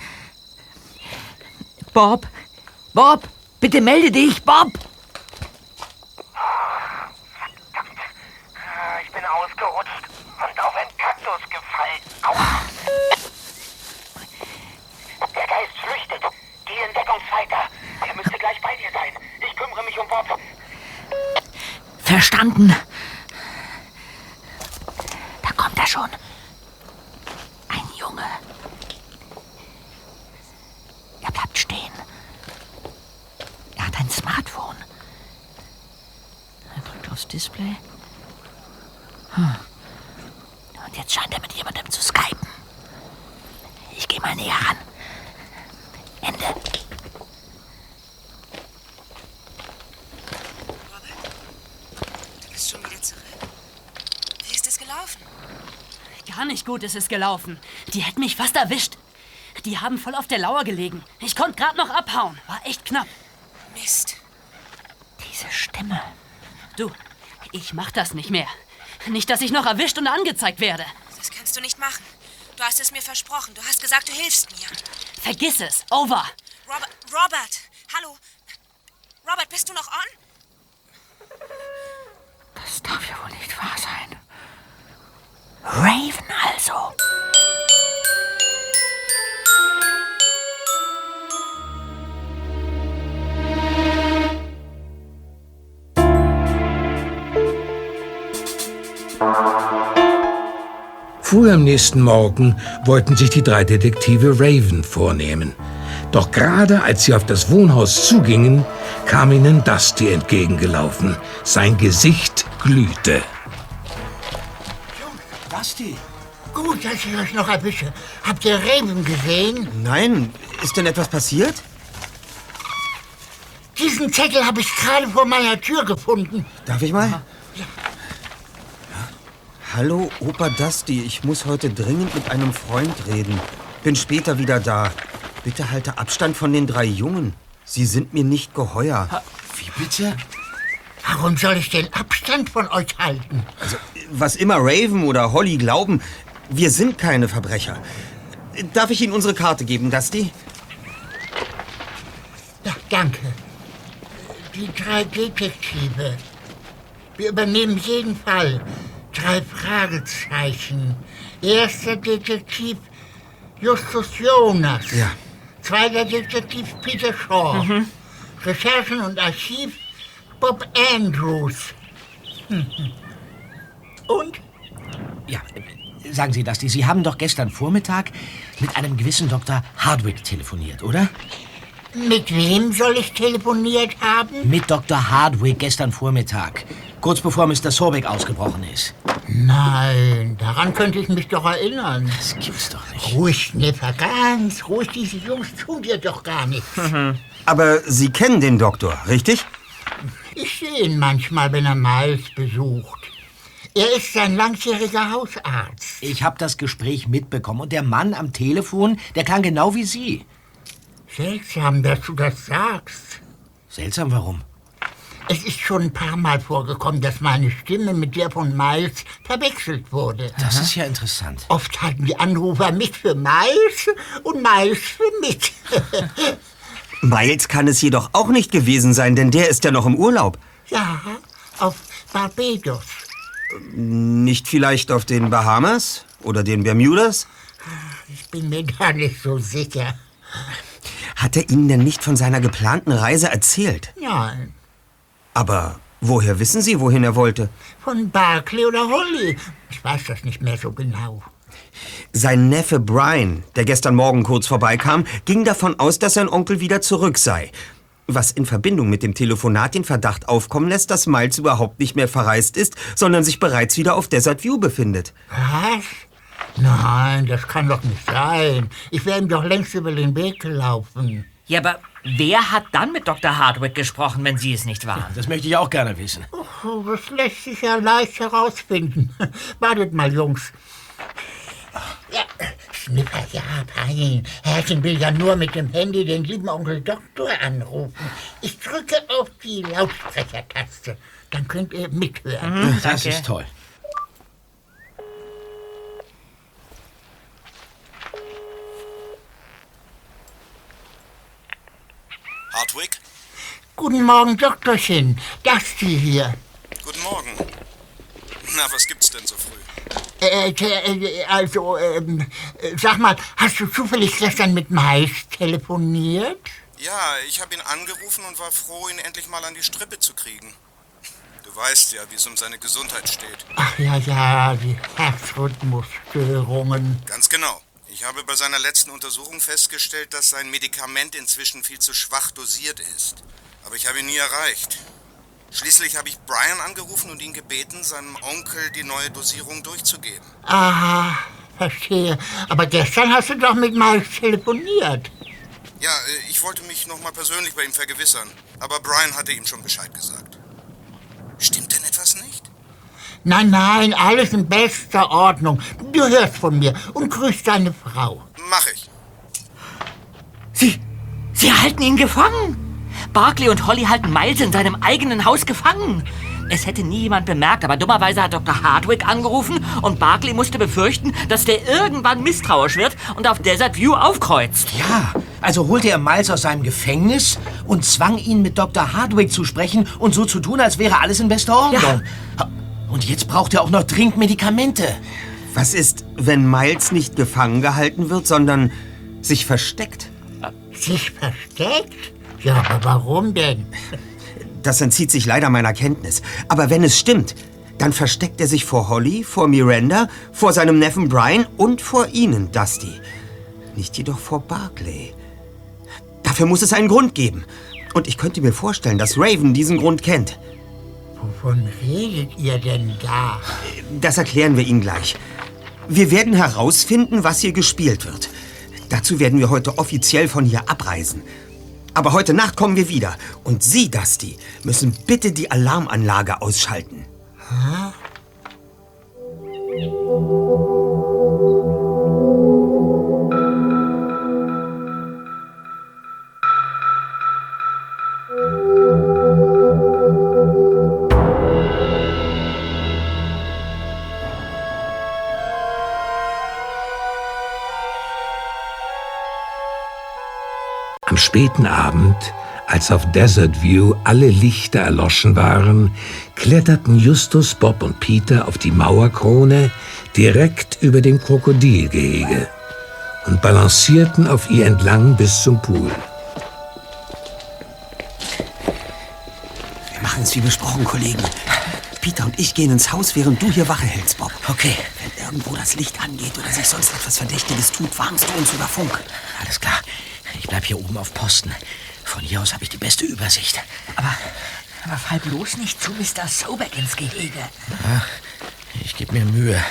[SPEAKER 3] Bob! Bob! Bitte melde dich, Bob!
[SPEAKER 13] ich bin ausgerutscht und auf einen Kaktus gefallen. Aua. Der Geist flüchtet. Geh in Deckungsweiter. Er müsste gleich bei dir sein. Ich kümmere mich um Bob.
[SPEAKER 3] Verstanden. Da kommt er schon. Ein Junge. Er bleibt stehen. Er hat ein Smartphone. Er drückt aufs Display. Hm. Und jetzt scheint er mit jemandem zu skypen. Ich gehe mal näher ran. Ende.
[SPEAKER 12] Du bist schon wieder zurück. Wie ist es gelaufen?
[SPEAKER 14] Gar nicht gut ist es gelaufen. Die hätten mich fast erwischt. Die haben voll auf der Lauer gelegen. Ich konnte gerade noch abhauen. War echt knapp.
[SPEAKER 12] Mist.
[SPEAKER 3] Diese Stimme.
[SPEAKER 14] Du, ich mach das nicht mehr. Nicht, dass ich noch erwischt und angezeigt werde.
[SPEAKER 12] Das kannst du nicht machen. Du hast es mir versprochen. Du hast gesagt, du hilfst mir.
[SPEAKER 14] Vergiss es. Over.
[SPEAKER 5] Früh am nächsten Morgen wollten sich die drei Detektive Raven vornehmen. Doch gerade als sie auf das Wohnhaus zugingen, kam ihnen Dusty entgegengelaufen. Sein Gesicht glühte.
[SPEAKER 4] Basti. Gut, dass ich euch noch erwische. Habt ihr Raven gesehen?
[SPEAKER 2] Nein, ist denn etwas passiert?
[SPEAKER 4] Diesen Zettel habe ich gerade vor meiner Tür gefunden.
[SPEAKER 2] Darf ich mal? Hallo, Opa Dusty. Ich muss heute dringend mit einem Freund reden. Bin später wieder da. Bitte halte Abstand von den drei Jungen. Sie sind mir nicht geheuer.
[SPEAKER 1] Wie bitte?
[SPEAKER 4] Warum soll ich denn Abstand von euch halten?
[SPEAKER 2] Also, was immer Raven oder Holly glauben, wir sind keine Verbrecher. Darf ich Ihnen unsere Karte geben, Dusty?
[SPEAKER 4] Ja, danke. Die drei Detektive. Wir übernehmen jeden Fall. Drei Fragezeichen. Erster Detektiv Justus Jonas.
[SPEAKER 2] Ja.
[SPEAKER 4] Zweiter Detektiv Peter Shaw.
[SPEAKER 2] Mhm.
[SPEAKER 4] Recherchen und Archiv Bob Andrews. Und?
[SPEAKER 1] Ja, sagen Sie das, Sie haben doch gestern Vormittag mit einem gewissen Dr. Hardwick telefoniert, oder?
[SPEAKER 4] Mit wem soll ich telefoniert haben?
[SPEAKER 1] Mit Dr. Hardwick gestern Vormittag. Kurz bevor Mr. Sorbeck ausgebrochen ist.
[SPEAKER 4] Nein, daran könnte ich mich doch erinnern.
[SPEAKER 1] Das gibt's doch nicht.
[SPEAKER 4] Ruhig, Schnipper, ganz ruhig. Diese Jungs tun dir doch gar nichts.
[SPEAKER 2] Aber Sie kennen den Doktor, richtig?
[SPEAKER 4] Ich sehe ihn manchmal, wenn er Miles besucht. Er ist sein langjähriger Hausarzt.
[SPEAKER 1] Ich habe das Gespräch mitbekommen und der Mann am Telefon, der klang genau wie Sie.
[SPEAKER 4] Seltsam, dass du das sagst.
[SPEAKER 1] Seltsam, warum?
[SPEAKER 4] Es ist schon ein paar Mal vorgekommen, dass meine Stimme mit der von Miles verwechselt wurde.
[SPEAKER 1] Das ist ja interessant.
[SPEAKER 4] Oft hatten die Anrufer mich für Miles und Miles für mich.
[SPEAKER 2] Miles kann es jedoch auch nicht gewesen sein, denn der ist ja noch im Urlaub.
[SPEAKER 4] ja, auf Barbados.
[SPEAKER 2] Nicht vielleicht auf den Bahamas oder den Bermudas?
[SPEAKER 4] Ich bin mir gar nicht so sicher.
[SPEAKER 2] Hat er Ihnen denn nicht von seiner geplanten Reise erzählt?
[SPEAKER 4] Nein,
[SPEAKER 2] Aber woher wissen Sie, wohin er wollte?
[SPEAKER 4] von Barclay oder Holly. Ich weiß das nicht mehr so genau.
[SPEAKER 2] Sein Neffe Brian, der gestern Morgen kurz vorbeikam, ging davon aus, dass sein Onkel wieder zurück sei. Was in Verbindung mit dem Telefonat den Verdacht aufkommen lässt, dass Miles überhaupt nicht mehr verreist ist, sondern sich bereits wieder auf Desert View befindet.
[SPEAKER 4] Was? Nein, das kann doch nicht sein. Ich wäre ihm doch längst über den Weg gelaufen.
[SPEAKER 3] Ja, aber wer hat dann mit Dr. Hardwick gesprochen, wenn Sie es nicht waren?
[SPEAKER 1] Das möchte ich auch gerne wissen.
[SPEAKER 4] Oh, das lässt sich ja leicht herausfinden. Wartet mal, Jungs. Ja, Schnipper, ja, fein. Herrchen will ja nur mit dem Handy den lieben Onkel Doktor anrufen. Ich drücke auf die Lautsprechertaste. Dann könnt ihr mithören.
[SPEAKER 1] Das ist toll.
[SPEAKER 15] Hardwick?
[SPEAKER 4] Guten Morgen, Doktorchen. Dusty hier.
[SPEAKER 15] Guten Morgen. Na, was gibt's denn so früh?
[SPEAKER 4] Äh, äh, also, ähm, äh, sag mal, hast du zufällig gestern mit Mais telefoniert?
[SPEAKER 15] Ja, ich habe ihn angerufen und war froh, ihn endlich mal an die Strippe zu kriegen. Du weißt ja, wie es um seine Gesundheit steht.
[SPEAKER 4] Ach ja, ja, die Herzrhythmusstörungen.
[SPEAKER 15] Ganz genau. Ich habe bei seiner letzten Untersuchung festgestellt, dass sein Medikament inzwischen viel zu schwach dosiert ist. Aber ich habe ihn nie erreicht. Schließlich habe ich Brian angerufen und ihn gebeten, seinem Onkel die neue Dosierung durchzugeben.
[SPEAKER 4] Aha, verstehe. Aber gestern hast du doch mit Mais telefoniert.
[SPEAKER 15] Ja, äh, ich wollte mich noch mal persönlich bei ihm vergewissern. Aber Brian hatte ihm schon Bescheid gesagt. Stimmt denn etwas nicht?
[SPEAKER 4] Nein, nein, alles in bester Ordnung. Du hörst von mir und grüßt deine Frau.
[SPEAKER 15] Mach ich.
[SPEAKER 3] Sie, Sie halten ihn gefangen. Barclay und Holly halten Miles in seinem eigenen Haus gefangen. Es hätte nie jemand bemerkt, aber dummerweise hat Dr. Hardwick angerufen und Barclay musste befürchten, dass der irgendwann misstrauisch wird und auf Desert View aufkreuzt.
[SPEAKER 1] Ja, also holte er Miles aus seinem Gefängnis und zwang ihn mit Dr. Hardwick zu sprechen und so zu tun, als wäre alles in bester Ordnung. Und jetzt braucht er auch noch dringend Medikamente.
[SPEAKER 2] Was ist, wenn Miles nicht gefangen gehalten wird, sondern sich versteckt?
[SPEAKER 4] Sich versteckt? Ja, aber warum denn?
[SPEAKER 2] Das entzieht sich leider meiner Kenntnis. Aber wenn es stimmt, dann versteckt er sich vor Holly, vor Miranda, vor seinem Neffen Brian und vor Ihnen, Dusty. Nicht jedoch vor Barclay. Dafür muss es einen Grund geben. Und ich könnte mir vorstellen, dass Raven diesen Grund kennt.
[SPEAKER 4] Wovon redet ihr denn da?
[SPEAKER 2] Das erklären wir Ihnen gleich. Wir werden herausfinden, was hier gespielt wird. Dazu werden wir heute offiziell von hier abreisen. Aber heute Nacht kommen wir wieder. Und Sie, Dusty, müssen bitte die Alarmanlage ausschalten.
[SPEAKER 5] Am späten Abend, als auf Desert View alle Lichter erloschen waren, kletterten Justus, Bob und Peter auf die Mauerkrone direkt über dem Krokodilgehege und balancierten auf ihr entlang bis zum Pool.
[SPEAKER 2] Wir machen es wie besprochen, Kollegen. Peter und ich gehen ins Haus, während du hier Wache hältst, Bob.
[SPEAKER 1] Okay.
[SPEAKER 2] Wenn irgendwo das Licht angeht oder sich sonst etwas Verdächtiges tut, warnst du uns über Funk.
[SPEAKER 1] Alles klar. Ich bleib hier oben auf Posten. Von hier aus habe ich die beste Übersicht.
[SPEAKER 3] Aber, aber fall bloß nicht zu Mr. Sobeck ins Gehege.
[SPEAKER 1] Ja, ich gebe mir Mühe.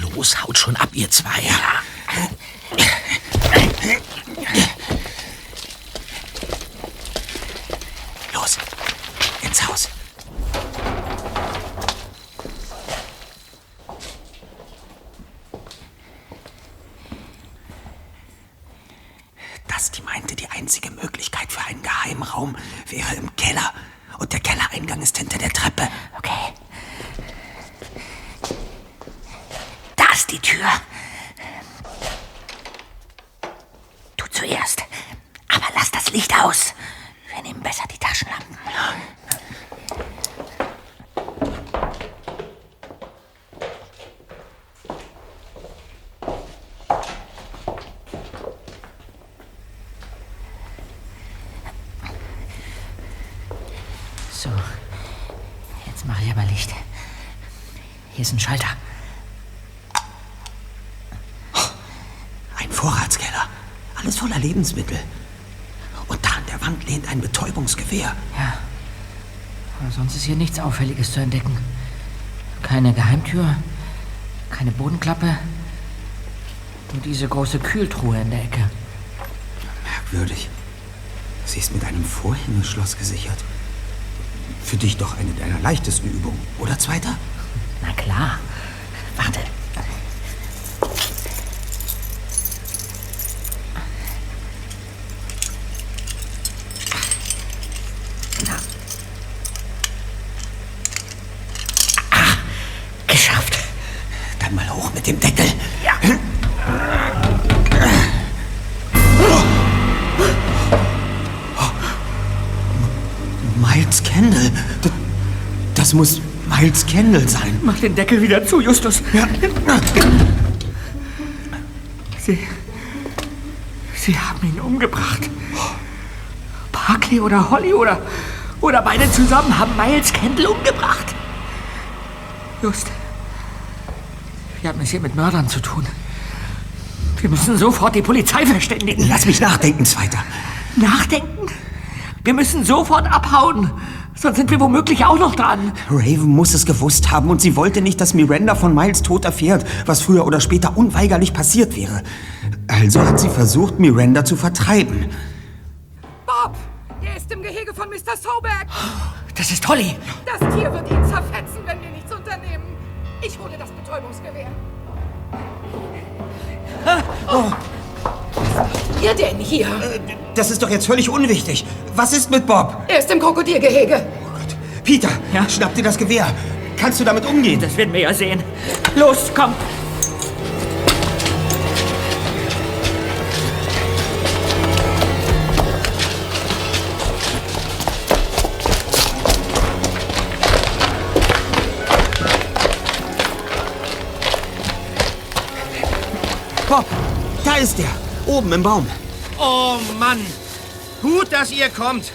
[SPEAKER 1] Los, haut schon ab, ihr zwei.
[SPEAKER 2] Los, ins Haus. Dusty meinte, die einzige Möglichkeit für einen Geheimraum wäre im Keller. Und der Kellereingang ist hinter der Treppe.
[SPEAKER 3] Okay. Da ist die Tür. Du zuerst. Aber lass das Licht aus. Wir nehmen besser die Taschenlampen. So. Jetzt mache ich aber Licht. Hier ist ein Schalter.
[SPEAKER 2] Ein Vorratskeller. Alles voller Lebensmittel. Und da an der Wand lehnt ein Betäubungsgewehr.
[SPEAKER 3] Ja. Aber sonst ist hier nichts Auffälliges zu entdecken. Keine Geheimtür, keine Bodenklappe. Nur diese große Kühltruhe in der Ecke.
[SPEAKER 2] Merkwürdig. Sie ist mit einem Vorhängeschloss gesichert. Für dich doch eine deiner leichtesten Übungen, oder Zweiter?
[SPEAKER 3] Na klar.
[SPEAKER 2] Kendall sein.
[SPEAKER 3] Mach den Deckel wieder zu, Justus.
[SPEAKER 2] Ja.
[SPEAKER 3] Sie. Sie haben ihn umgebracht. Barkley oder Holly oder. Oder beide zusammen haben Miles Kendall umgebracht. Just. Wir haben es hier mit Mördern zu tun. Wir müssen sofort die Polizei verständigen.
[SPEAKER 2] Lass mich nachdenken, Zweiter.
[SPEAKER 3] Nachdenken? Wir müssen sofort abhauen. Sonst sind wir womöglich auch noch dran.
[SPEAKER 2] Raven muss es gewusst haben und sie wollte nicht, dass Miranda von Miles Tod erfährt, was früher oder später unweigerlich passiert wäre. Also hat sie versucht, Miranda zu vertreiben.
[SPEAKER 16] Bob! Er ist im Gehege von Mr. Soberg!
[SPEAKER 3] Das ist Holly.
[SPEAKER 16] Das Tier wird ihn zerfetzen, wenn wir nichts unternehmen. Ich hole das Betäubungsgewehr.
[SPEAKER 2] Oh,
[SPEAKER 16] Ihr denn hier?
[SPEAKER 2] das ist doch jetzt völlig unwichtig. Was ist mit Bob?
[SPEAKER 16] Er ist im Krokodilgehege.
[SPEAKER 2] Peter, schnapp dir das Gewehr. Kannst du damit umgehen?
[SPEAKER 3] Das werden wir ja sehen. Los, komm.
[SPEAKER 2] Bob, da ist er. Oben im Baum.
[SPEAKER 1] Oh Mann. Gut, dass ihr kommt.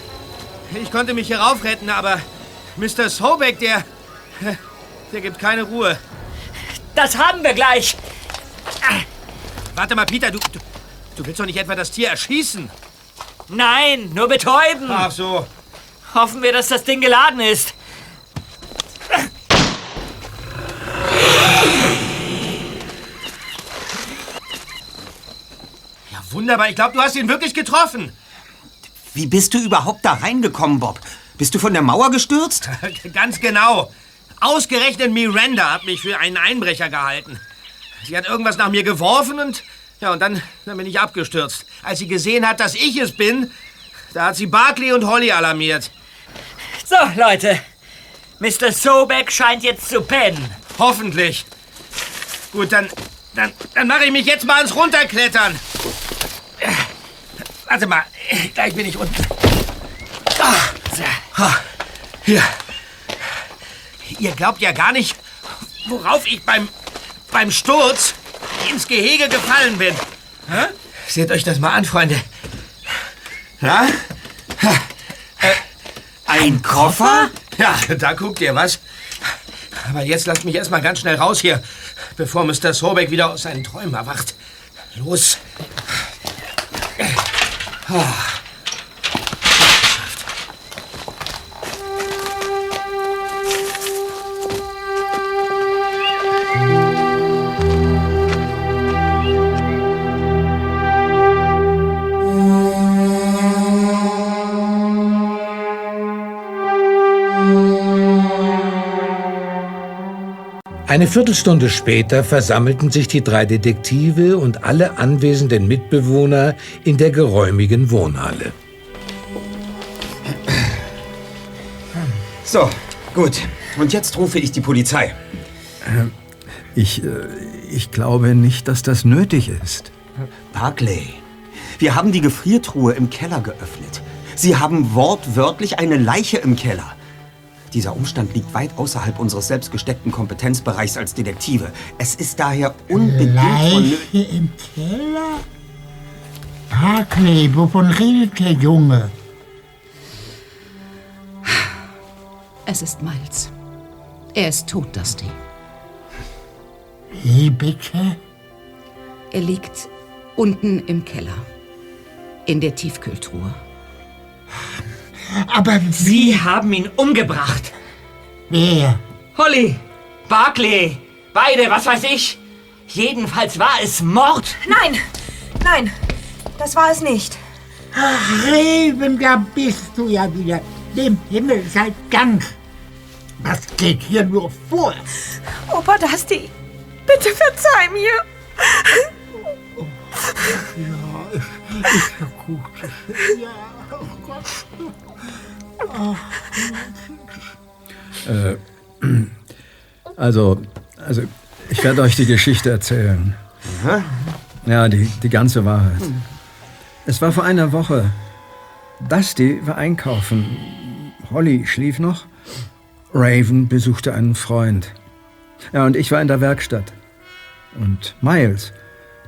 [SPEAKER 1] Ich konnte mich hier raufretten, aber Mr. Sobeck, der. Der gibt keine Ruhe.
[SPEAKER 3] Das haben wir gleich.
[SPEAKER 1] Warte mal, Peter, du, du, du willst doch nicht etwa das Tier erschießen?
[SPEAKER 3] Nein, nur betäuben.
[SPEAKER 1] Ach so.
[SPEAKER 3] Hoffen wir, dass das Ding geladen ist.
[SPEAKER 1] Wunderbar. Ich glaube, du hast ihn wirklich getroffen.
[SPEAKER 2] Wie bist du überhaupt da reingekommen, Bob? Bist du von der Mauer gestürzt?
[SPEAKER 1] Ganz genau. Ausgerechnet Miranda hat mich für einen Einbrecher gehalten. Sie hat irgendwas nach mir geworfen und ja, und dann, dann bin ich abgestürzt. Als sie gesehen hat, dass ich es bin, da hat sie Barkley und Holly alarmiert.
[SPEAKER 3] So, Leute. Mr. Sobeck scheint jetzt zu pennen.
[SPEAKER 1] Hoffentlich. Gut, dann, dann, dann mache ich mich jetzt mal ans Runterklettern. Warte mal, gleich bin ich unten. Ah, Hier. Ihr glaubt ja gar nicht, worauf ich beim, beim Sturz ins Gehege gefallen bin. Hä? Seht euch das mal an, Freunde. Ja? Äh, ein Koffer? Ja, da guckt ihr was. Aber jetzt lasst mich erst mal ganz schnell raus hier, bevor Mr. Sobeck wieder aus seinen Träumen erwacht. Los. Ah.
[SPEAKER 5] Eine Viertelstunde später versammelten sich die drei Detektive und alle anwesenden Mitbewohner in der geräumigen Wohnhalle.
[SPEAKER 2] So, gut. Und jetzt rufe ich die Polizei.
[SPEAKER 8] Ähm, Ich, äh, ich glaube nicht, dass das nötig ist.
[SPEAKER 2] Barclay, wir haben die Gefriertruhe im Keller geöffnet. Sie haben wortwörtlich eine Leiche im Keller. Dieser Umstand liegt weit außerhalb unseres selbstgesteckten Kompetenzbereichs als Detektive. Es ist daher unbedingt.
[SPEAKER 4] Leiche im Keller? Barclay, wovon redet der Junge?
[SPEAKER 7] Es ist Miles. Er ist tot, Dusty.
[SPEAKER 4] Wie bitte?
[SPEAKER 7] Er liegt unten im Keller. In der Tiefkühltruhe.
[SPEAKER 4] Aber
[SPEAKER 3] Sie haben ihn umgebracht.
[SPEAKER 4] Wer?
[SPEAKER 3] Holly, Barclay, beide, was weiß ich. Jedenfalls war es Mord.
[SPEAKER 12] Nein, nein, das war es nicht.
[SPEAKER 4] Ach, Reben, da bist du ja wieder. Dem Himmel sei Dank. Was geht hier nur vor?
[SPEAKER 12] Opa Dusty, bitte verzeih mir.
[SPEAKER 4] Ja, ist ja gut. Ja, oh Gott.
[SPEAKER 8] Äh, also, also, ich werde euch die Geschichte erzählen. Ja, die, die ganze Wahrheit. Es war vor einer Woche. Dusty war einkaufen. Holly schlief noch. Raven besuchte einen Freund. Ja, und ich war in der Werkstatt. Und Miles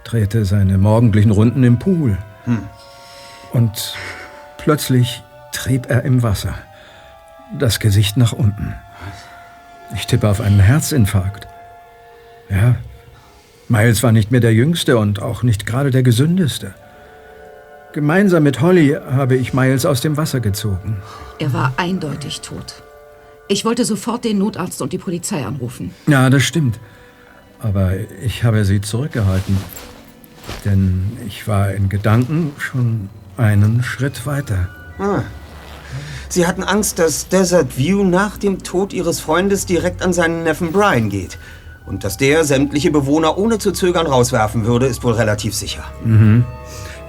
[SPEAKER 8] drehte seine morgendlichen Runden im Pool.
[SPEAKER 2] Hm.
[SPEAKER 8] Und plötzlich trieb er im Wasser. Das Gesicht nach unten. Ich tippe auf einen Herzinfarkt. Ja, Miles war nicht mehr der Jüngste und auch nicht gerade der Gesündeste. Gemeinsam mit Holly habe ich Miles aus dem Wasser gezogen.
[SPEAKER 7] Er war eindeutig tot. Ich wollte sofort den Notarzt und die Polizei anrufen.
[SPEAKER 8] Ja, das stimmt. Aber ich habe sie zurückgehalten. Denn ich war in Gedanken schon einen Schritt weiter.
[SPEAKER 2] Ah. Sie hatten Angst, dass Desert View nach dem Tod Ihres Freundes direkt an seinen Neffen Brian geht. Und dass der sämtliche Bewohner ohne zu zögern rauswerfen würde, ist wohl relativ sicher.
[SPEAKER 8] Mhm.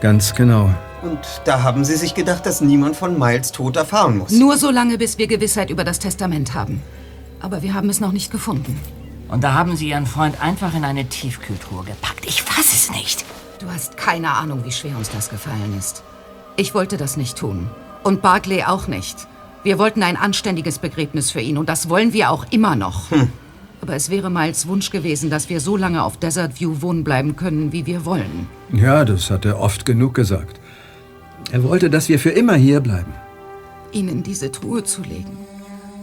[SPEAKER 8] Ganz genau.
[SPEAKER 2] Und da haben Sie sich gedacht, dass niemand von Miles Tod erfahren muss.
[SPEAKER 7] Nur so lange, bis wir Gewissheit über das Testament haben. Aber wir haben es noch nicht gefunden.
[SPEAKER 3] Und da haben Sie Ihren Freund einfach in eine Tiefkühltruhe gepackt. Ich fass es nicht.
[SPEAKER 7] Du hast keine Ahnung, wie schwer uns das gefallen ist. Ich wollte das nicht tun. Und Barclay auch nicht. Wir wollten ein anständiges Begräbnis für ihn und das wollen wir auch immer noch.
[SPEAKER 2] Hm.
[SPEAKER 7] Aber es wäre Miles Wunsch gewesen, dass wir so lange auf Desert View wohnen bleiben können, wie wir wollen.
[SPEAKER 8] Ja, das hat er oft genug gesagt. Er wollte, dass wir für immer hier bleiben.
[SPEAKER 7] Ihn in diese Truhe zu legen,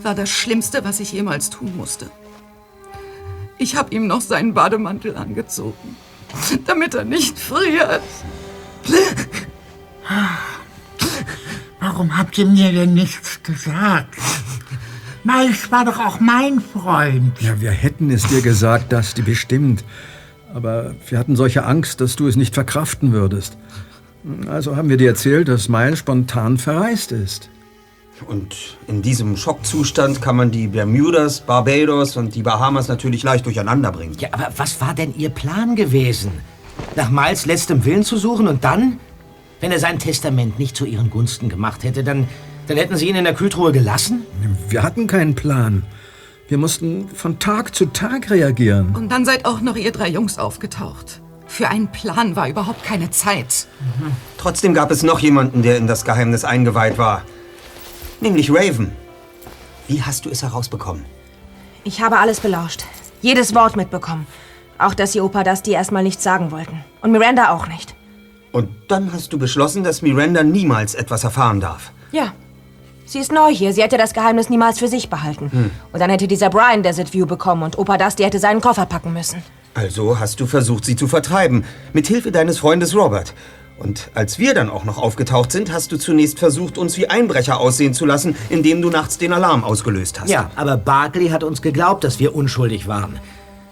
[SPEAKER 7] war das Schlimmste, was ich jemals tun musste. Ich habe ihm noch seinen Bademantel angezogen, damit er nicht friert.
[SPEAKER 4] Warum habt ihr mir denn nichts gesagt? Miles war doch auch mein Freund.
[SPEAKER 8] Ja, wir hätten es dir gesagt, Dusty, bestimmt. Aber wir hatten solche Angst, dass du es nicht verkraften würdest. Also haben wir dir erzählt, dass Miles spontan verreist ist.
[SPEAKER 2] Und in diesem Schockzustand kann man die Bermudas, Barbados und die Bahamas natürlich leicht durcheinander bringen.
[SPEAKER 1] Ja, aber was war denn Ihr Plan gewesen? Nach Miles letztem Willen zu suchen und dann? Wenn er sein Testament nicht zu Ihren Gunsten gemacht hätte, dann, dann hätten Sie ihn in der Kühltruhe gelassen?
[SPEAKER 8] Wir hatten keinen Plan. Wir mussten von Tag zu Tag reagieren.
[SPEAKER 16] Und dann seid auch noch ihr drei Jungs aufgetaucht. Für einen Plan war überhaupt keine Zeit.
[SPEAKER 2] Trotzdem gab es noch jemanden, der in das Geheimnis eingeweiht war. Nämlich Raven. Wie hast du es herausbekommen?
[SPEAKER 12] Ich habe alles belauscht. Jedes Wort mitbekommen. Auch, dass sie Opa Dusty erstmal nichts sagen wollten. Und Miranda auch nicht.
[SPEAKER 2] Und dann hast du beschlossen, dass Miranda niemals etwas erfahren darf.
[SPEAKER 12] Ja. Sie ist neu hier. Sie hätte das Geheimnis niemals für sich behalten.
[SPEAKER 2] Hm.
[SPEAKER 12] Und dann hätte dieser Brian Desert View bekommen und Opa Dusty hätte seinen Koffer packen müssen.
[SPEAKER 2] Also hast du versucht, sie zu vertreiben. Mit Hilfe deines Freundes Robert. Und als wir dann auch noch aufgetaucht sind, hast du zunächst versucht, uns wie Einbrecher aussehen zu lassen, indem du nachts den Alarm ausgelöst hast.
[SPEAKER 1] Ja, aber Barkley hat uns geglaubt, dass wir unschuldig waren.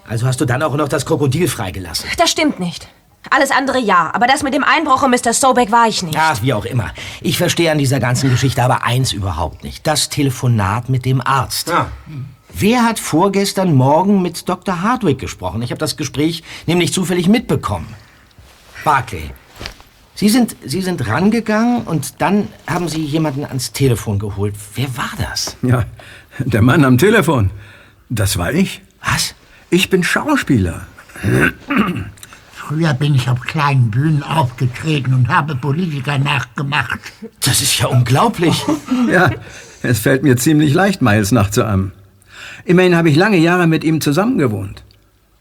[SPEAKER 1] Also hast du dann auch noch das Krokodil freigelassen.
[SPEAKER 12] Das stimmt nicht. Alles andere ja, aber das mit dem Einbruch und Mr. Sobeck war ich nicht.
[SPEAKER 1] Ja, wie auch immer. Ich verstehe an dieser ganzen Geschichte aber eins überhaupt nicht. Das Telefonat mit dem Arzt. Wer hat vorgestern Morgen mit Dr. Hardwick gesprochen? Ich habe das Gespräch nämlich zufällig mitbekommen. Barclay, Sie sind, Sie sind rangegangen und dann haben Sie jemanden ans Telefon geholt. Wer war das?
[SPEAKER 8] Ja, der Mann am Telefon. Das war ich.
[SPEAKER 1] Was?
[SPEAKER 8] Ich bin Schauspieler.
[SPEAKER 4] Früher bin ich auf kleinen Bühnen aufgetreten und habe Politiker nachgemacht.
[SPEAKER 1] Das ist ja unglaublich.
[SPEAKER 8] Ja, es fällt mir ziemlich leicht, Miles nachzuahmen. Immerhin habe ich lange Jahre mit ihm zusammengewohnt.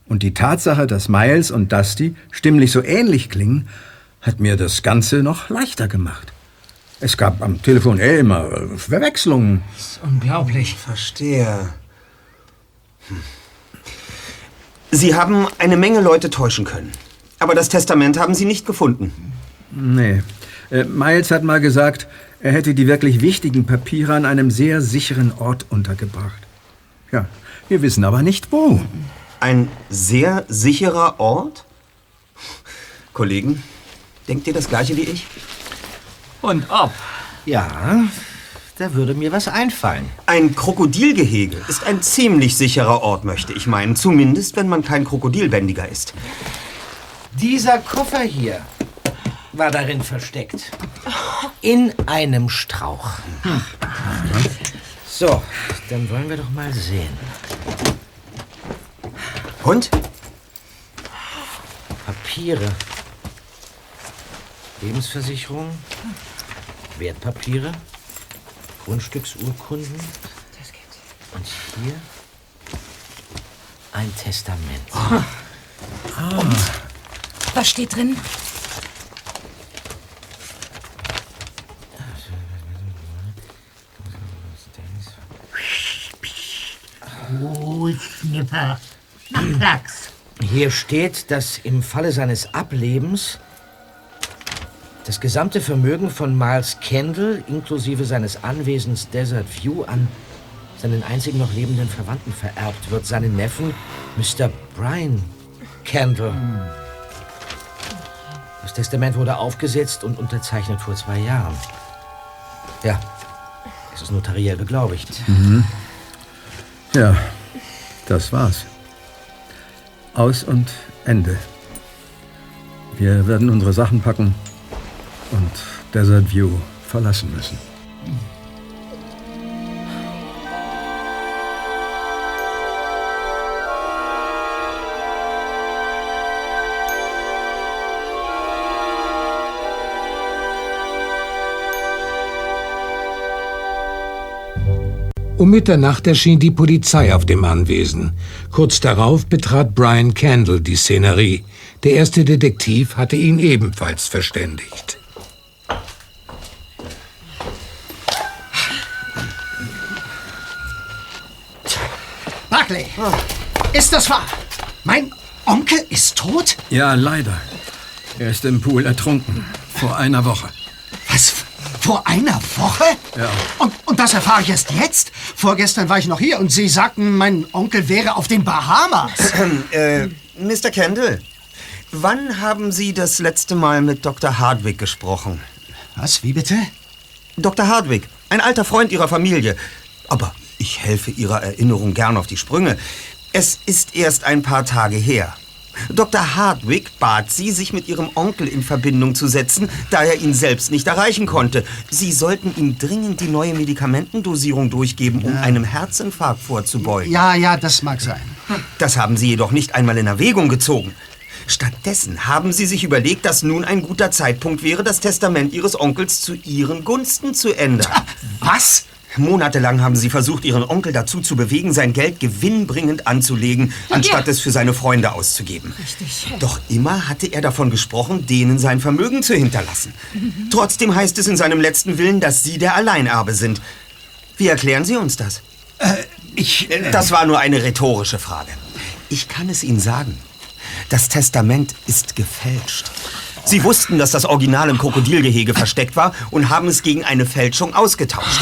[SPEAKER 8] Und die Tatsache, dass Miles und Dusty stimmlich so ähnlich klingen, hat mir das Ganze noch leichter gemacht. Es gab am Telefon eh immer äh, Verwechslungen.
[SPEAKER 2] Unglaublich. Verstehe. Hm. Sie haben eine Menge Leute täuschen können. Aber das Testament haben Sie nicht gefunden.
[SPEAKER 8] Nee. Äh, Miles hat mal gesagt, er hätte die wirklich wichtigen Papiere an einem sehr sicheren Ort untergebracht. Ja, wir wissen aber nicht wo.
[SPEAKER 2] Ein sehr sicherer Ort? Kollegen, denkt ihr das gleiche wie ich?
[SPEAKER 1] Und ob? Ja, da würde mir was einfallen.
[SPEAKER 2] Ein Krokodilgehege ist ein ziemlich sicherer Ort, möchte ich meinen. Zumindest, wenn man kein Krokodilbändiger ist.
[SPEAKER 1] Dieser Koffer hier war darin versteckt. In einem Strauch. So, dann wollen wir doch mal sehen.
[SPEAKER 2] Und?
[SPEAKER 1] Papiere. Lebensversicherung. Wertpapiere. Grundstücksurkunden. Und hier ein Testament.
[SPEAKER 16] Und? Was steht drin?
[SPEAKER 4] Mach Platz.
[SPEAKER 1] Hier steht, dass im Falle seines Ablebens das gesamte Vermögen von Miles Kendall inklusive seines Anwesens Desert View an seinen einzigen noch lebenden Verwandten vererbt wird, seinen Neffen Mr. Brian Kendall. Das Testament wurde aufgesetzt und unterzeichnet vor zwei Jahren. Ja, es ist notariell beglaubigt.
[SPEAKER 8] Mhm. Ja, das war's. Aus und Ende. Wir werden unsere Sachen packen und Desert View verlassen müssen.
[SPEAKER 5] Um Mitternacht erschien die Polizei auf dem Anwesen. Kurz darauf betrat Brian Candle die Szenerie. Der erste Detektiv hatte ihn ebenfalls verständigt.
[SPEAKER 10] Barclay, ist das wahr? Mein Onkel ist tot?
[SPEAKER 8] Ja, leider. Er ist im Pool ertrunken. Vor einer Woche.
[SPEAKER 10] Was? Vor einer Woche?
[SPEAKER 8] Ja.
[SPEAKER 10] Und, und das erfahre ich erst jetzt? Vorgestern war ich noch hier und Sie sagten, mein Onkel wäre auf den Bahamas.
[SPEAKER 2] äh, Mr. Kendall, Wann haben Sie das letzte Mal mit Dr. Hardwick gesprochen?
[SPEAKER 10] Was, wie bitte?
[SPEAKER 2] Dr. Hardwick, ein alter Freund Ihrer Familie. Aber ich helfe Ihrer Erinnerung gern auf die Sprünge. Es ist erst ein paar Tage her. Dr. Hardwick bat Sie, sich mit Ihrem Onkel in Verbindung zu setzen, da er ihn selbst nicht erreichen konnte. Sie sollten ihm dringend die neue Medikamentendosierung durchgeben, um einem Herzinfarkt vorzubeugen.
[SPEAKER 10] Ja, ja, das mag sein.
[SPEAKER 2] Das haben Sie jedoch nicht einmal in Erwägung gezogen. Stattdessen haben Sie sich überlegt, dass nun ein guter Zeitpunkt wäre, das Testament Ihres Onkels zu Ihren Gunsten zu ändern.
[SPEAKER 10] Was?
[SPEAKER 2] Monatelang haben Sie versucht, Ihren Onkel dazu zu bewegen, sein Geld gewinnbringend anzulegen, anstatt es für seine Freunde auszugeben.
[SPEAKER 7] Richtig.
[SPEAKER 2] Doch immer hatte er davon gesprochen, denen sein Vermögen zu hinterlassen. Trotzdem heißt es in seinem letzten Willen, dass Sie der Alleinerbe sind. Wie erklären Sie uns das?
[SPEAKER 10] ich.
[SPEAKER 2] das war nur eine rhetorische Frage. Ich kann es Ihnen sagen. Das Testament ist gefälscht. Sie wussten, dass das Original im Krokodilgehege versteckt war und haben es gegen eine Fälschung ausgetauscht.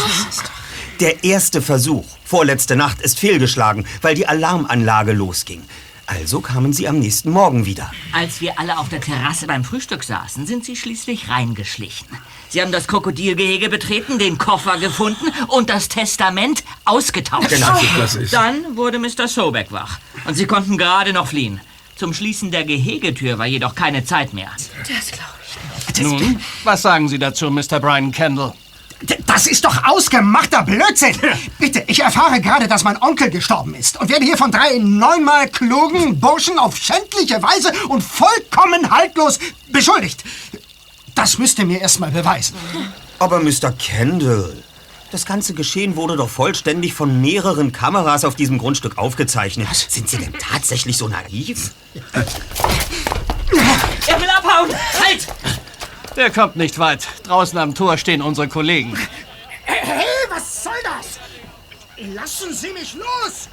[SPEAKER 2] Der erste Versuch, vorletzte Nacht, ist fehlgeschlagen, weil die Alarmanlage losging. Also kamen sie am nächsten Morgen wieder.
[SPEAKER 3] Als wir alle auf der Terrasse beim Frühstück saßen, sind sie schließlich reingeschlichen. Sie haben das Krokodilgehege betreten, den Koffer gefunden und das Testament ausgetauscht.
[SPEAKER 5] Genau, das ist-
[SPEAKER 3] Dann wurde Mr. Sobeck wach und sie konnten gerade noch fliehen. Zum Schließen der Gehegetür war jedoch keine Zeit mehr.
[SPEAKER 10] Das glaube ich nicht.
[SPEAKER 11] Nun, was sagen Sie dazu, Mr. Brian Kendall?
[SPEAKER 10] Das ist doch ausgemachter Blödsinn. Bitte, ich erfahre gerade, dass mein Onkel gestorben ist und werde hier von drei neunmal klugen Burschen auf schändliche Weise und vollkommen haltlos beschuldigt. Das müsst ihr mir erstmal beweisen.
[SPEAKER 2] Aber Mr. Kendall, das ganze Geschehen wurde doch vollständig von mehreren Kameras auf diesem Grundstück aufgezeichnet. Sind Sie denn tatsächlich so naiv?
[SPEAKER 3] Er will abhauen! Halt!
[SPEAKER 11] Der kommt nicht weit. Draußen am Tor stehen unsere Kollegen.
[SPEAKER 10] Hey, was soll das? Lassen Sie mich los!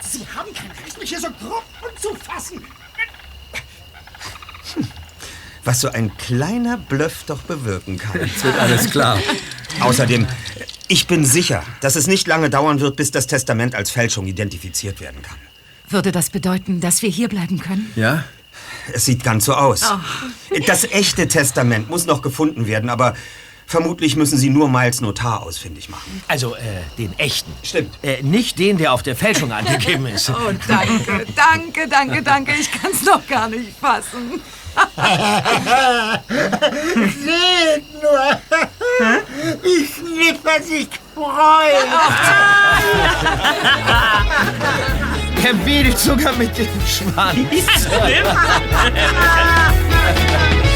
[SPEAKER 10] Sie haben kein Recht, mich hier so grob anzufassen.
[SPEAKER 2] Was so ein kleiner Bluff doch bewirken kann.
[SPEAKER 8] Jetzt wird alles klar.
[SPEAKER 2] Außerdem, ich bin sicher, dass es nicht lange dauern wird, bis das Testament als Fälschung identifiziert werden kann.
[SPEAKER 7] Würde das bedeuten, dass wir hier bleiben können?
[SPEAKER 2] Ja? Es sieht ganz so aus.
[SPEAKER 7] Oh.
[SPEAKER 2] Das echte Testament muss noch gefunden werden, aber vermutlich müssen Sie nur Miles Notar ausfindig machen.
[SPEAKER 1] Also, äh, den echten.
[SPEAKER 2] Stimmt.
[SPEAKER 1] Äh, nicht den, der auf der Fällschung angegeben ist.
[SPEAKER 16] Oh, danke, danke, danke, danke. Ich kann's noch gar nicht fassen.
[SPEAKER 4] Seht nur, wie Sniffer sich freut.
[SPEAKER 1] Er wedelt sogar mit dem Schwanz.
[SPEAKER 3] Ja, stimmt.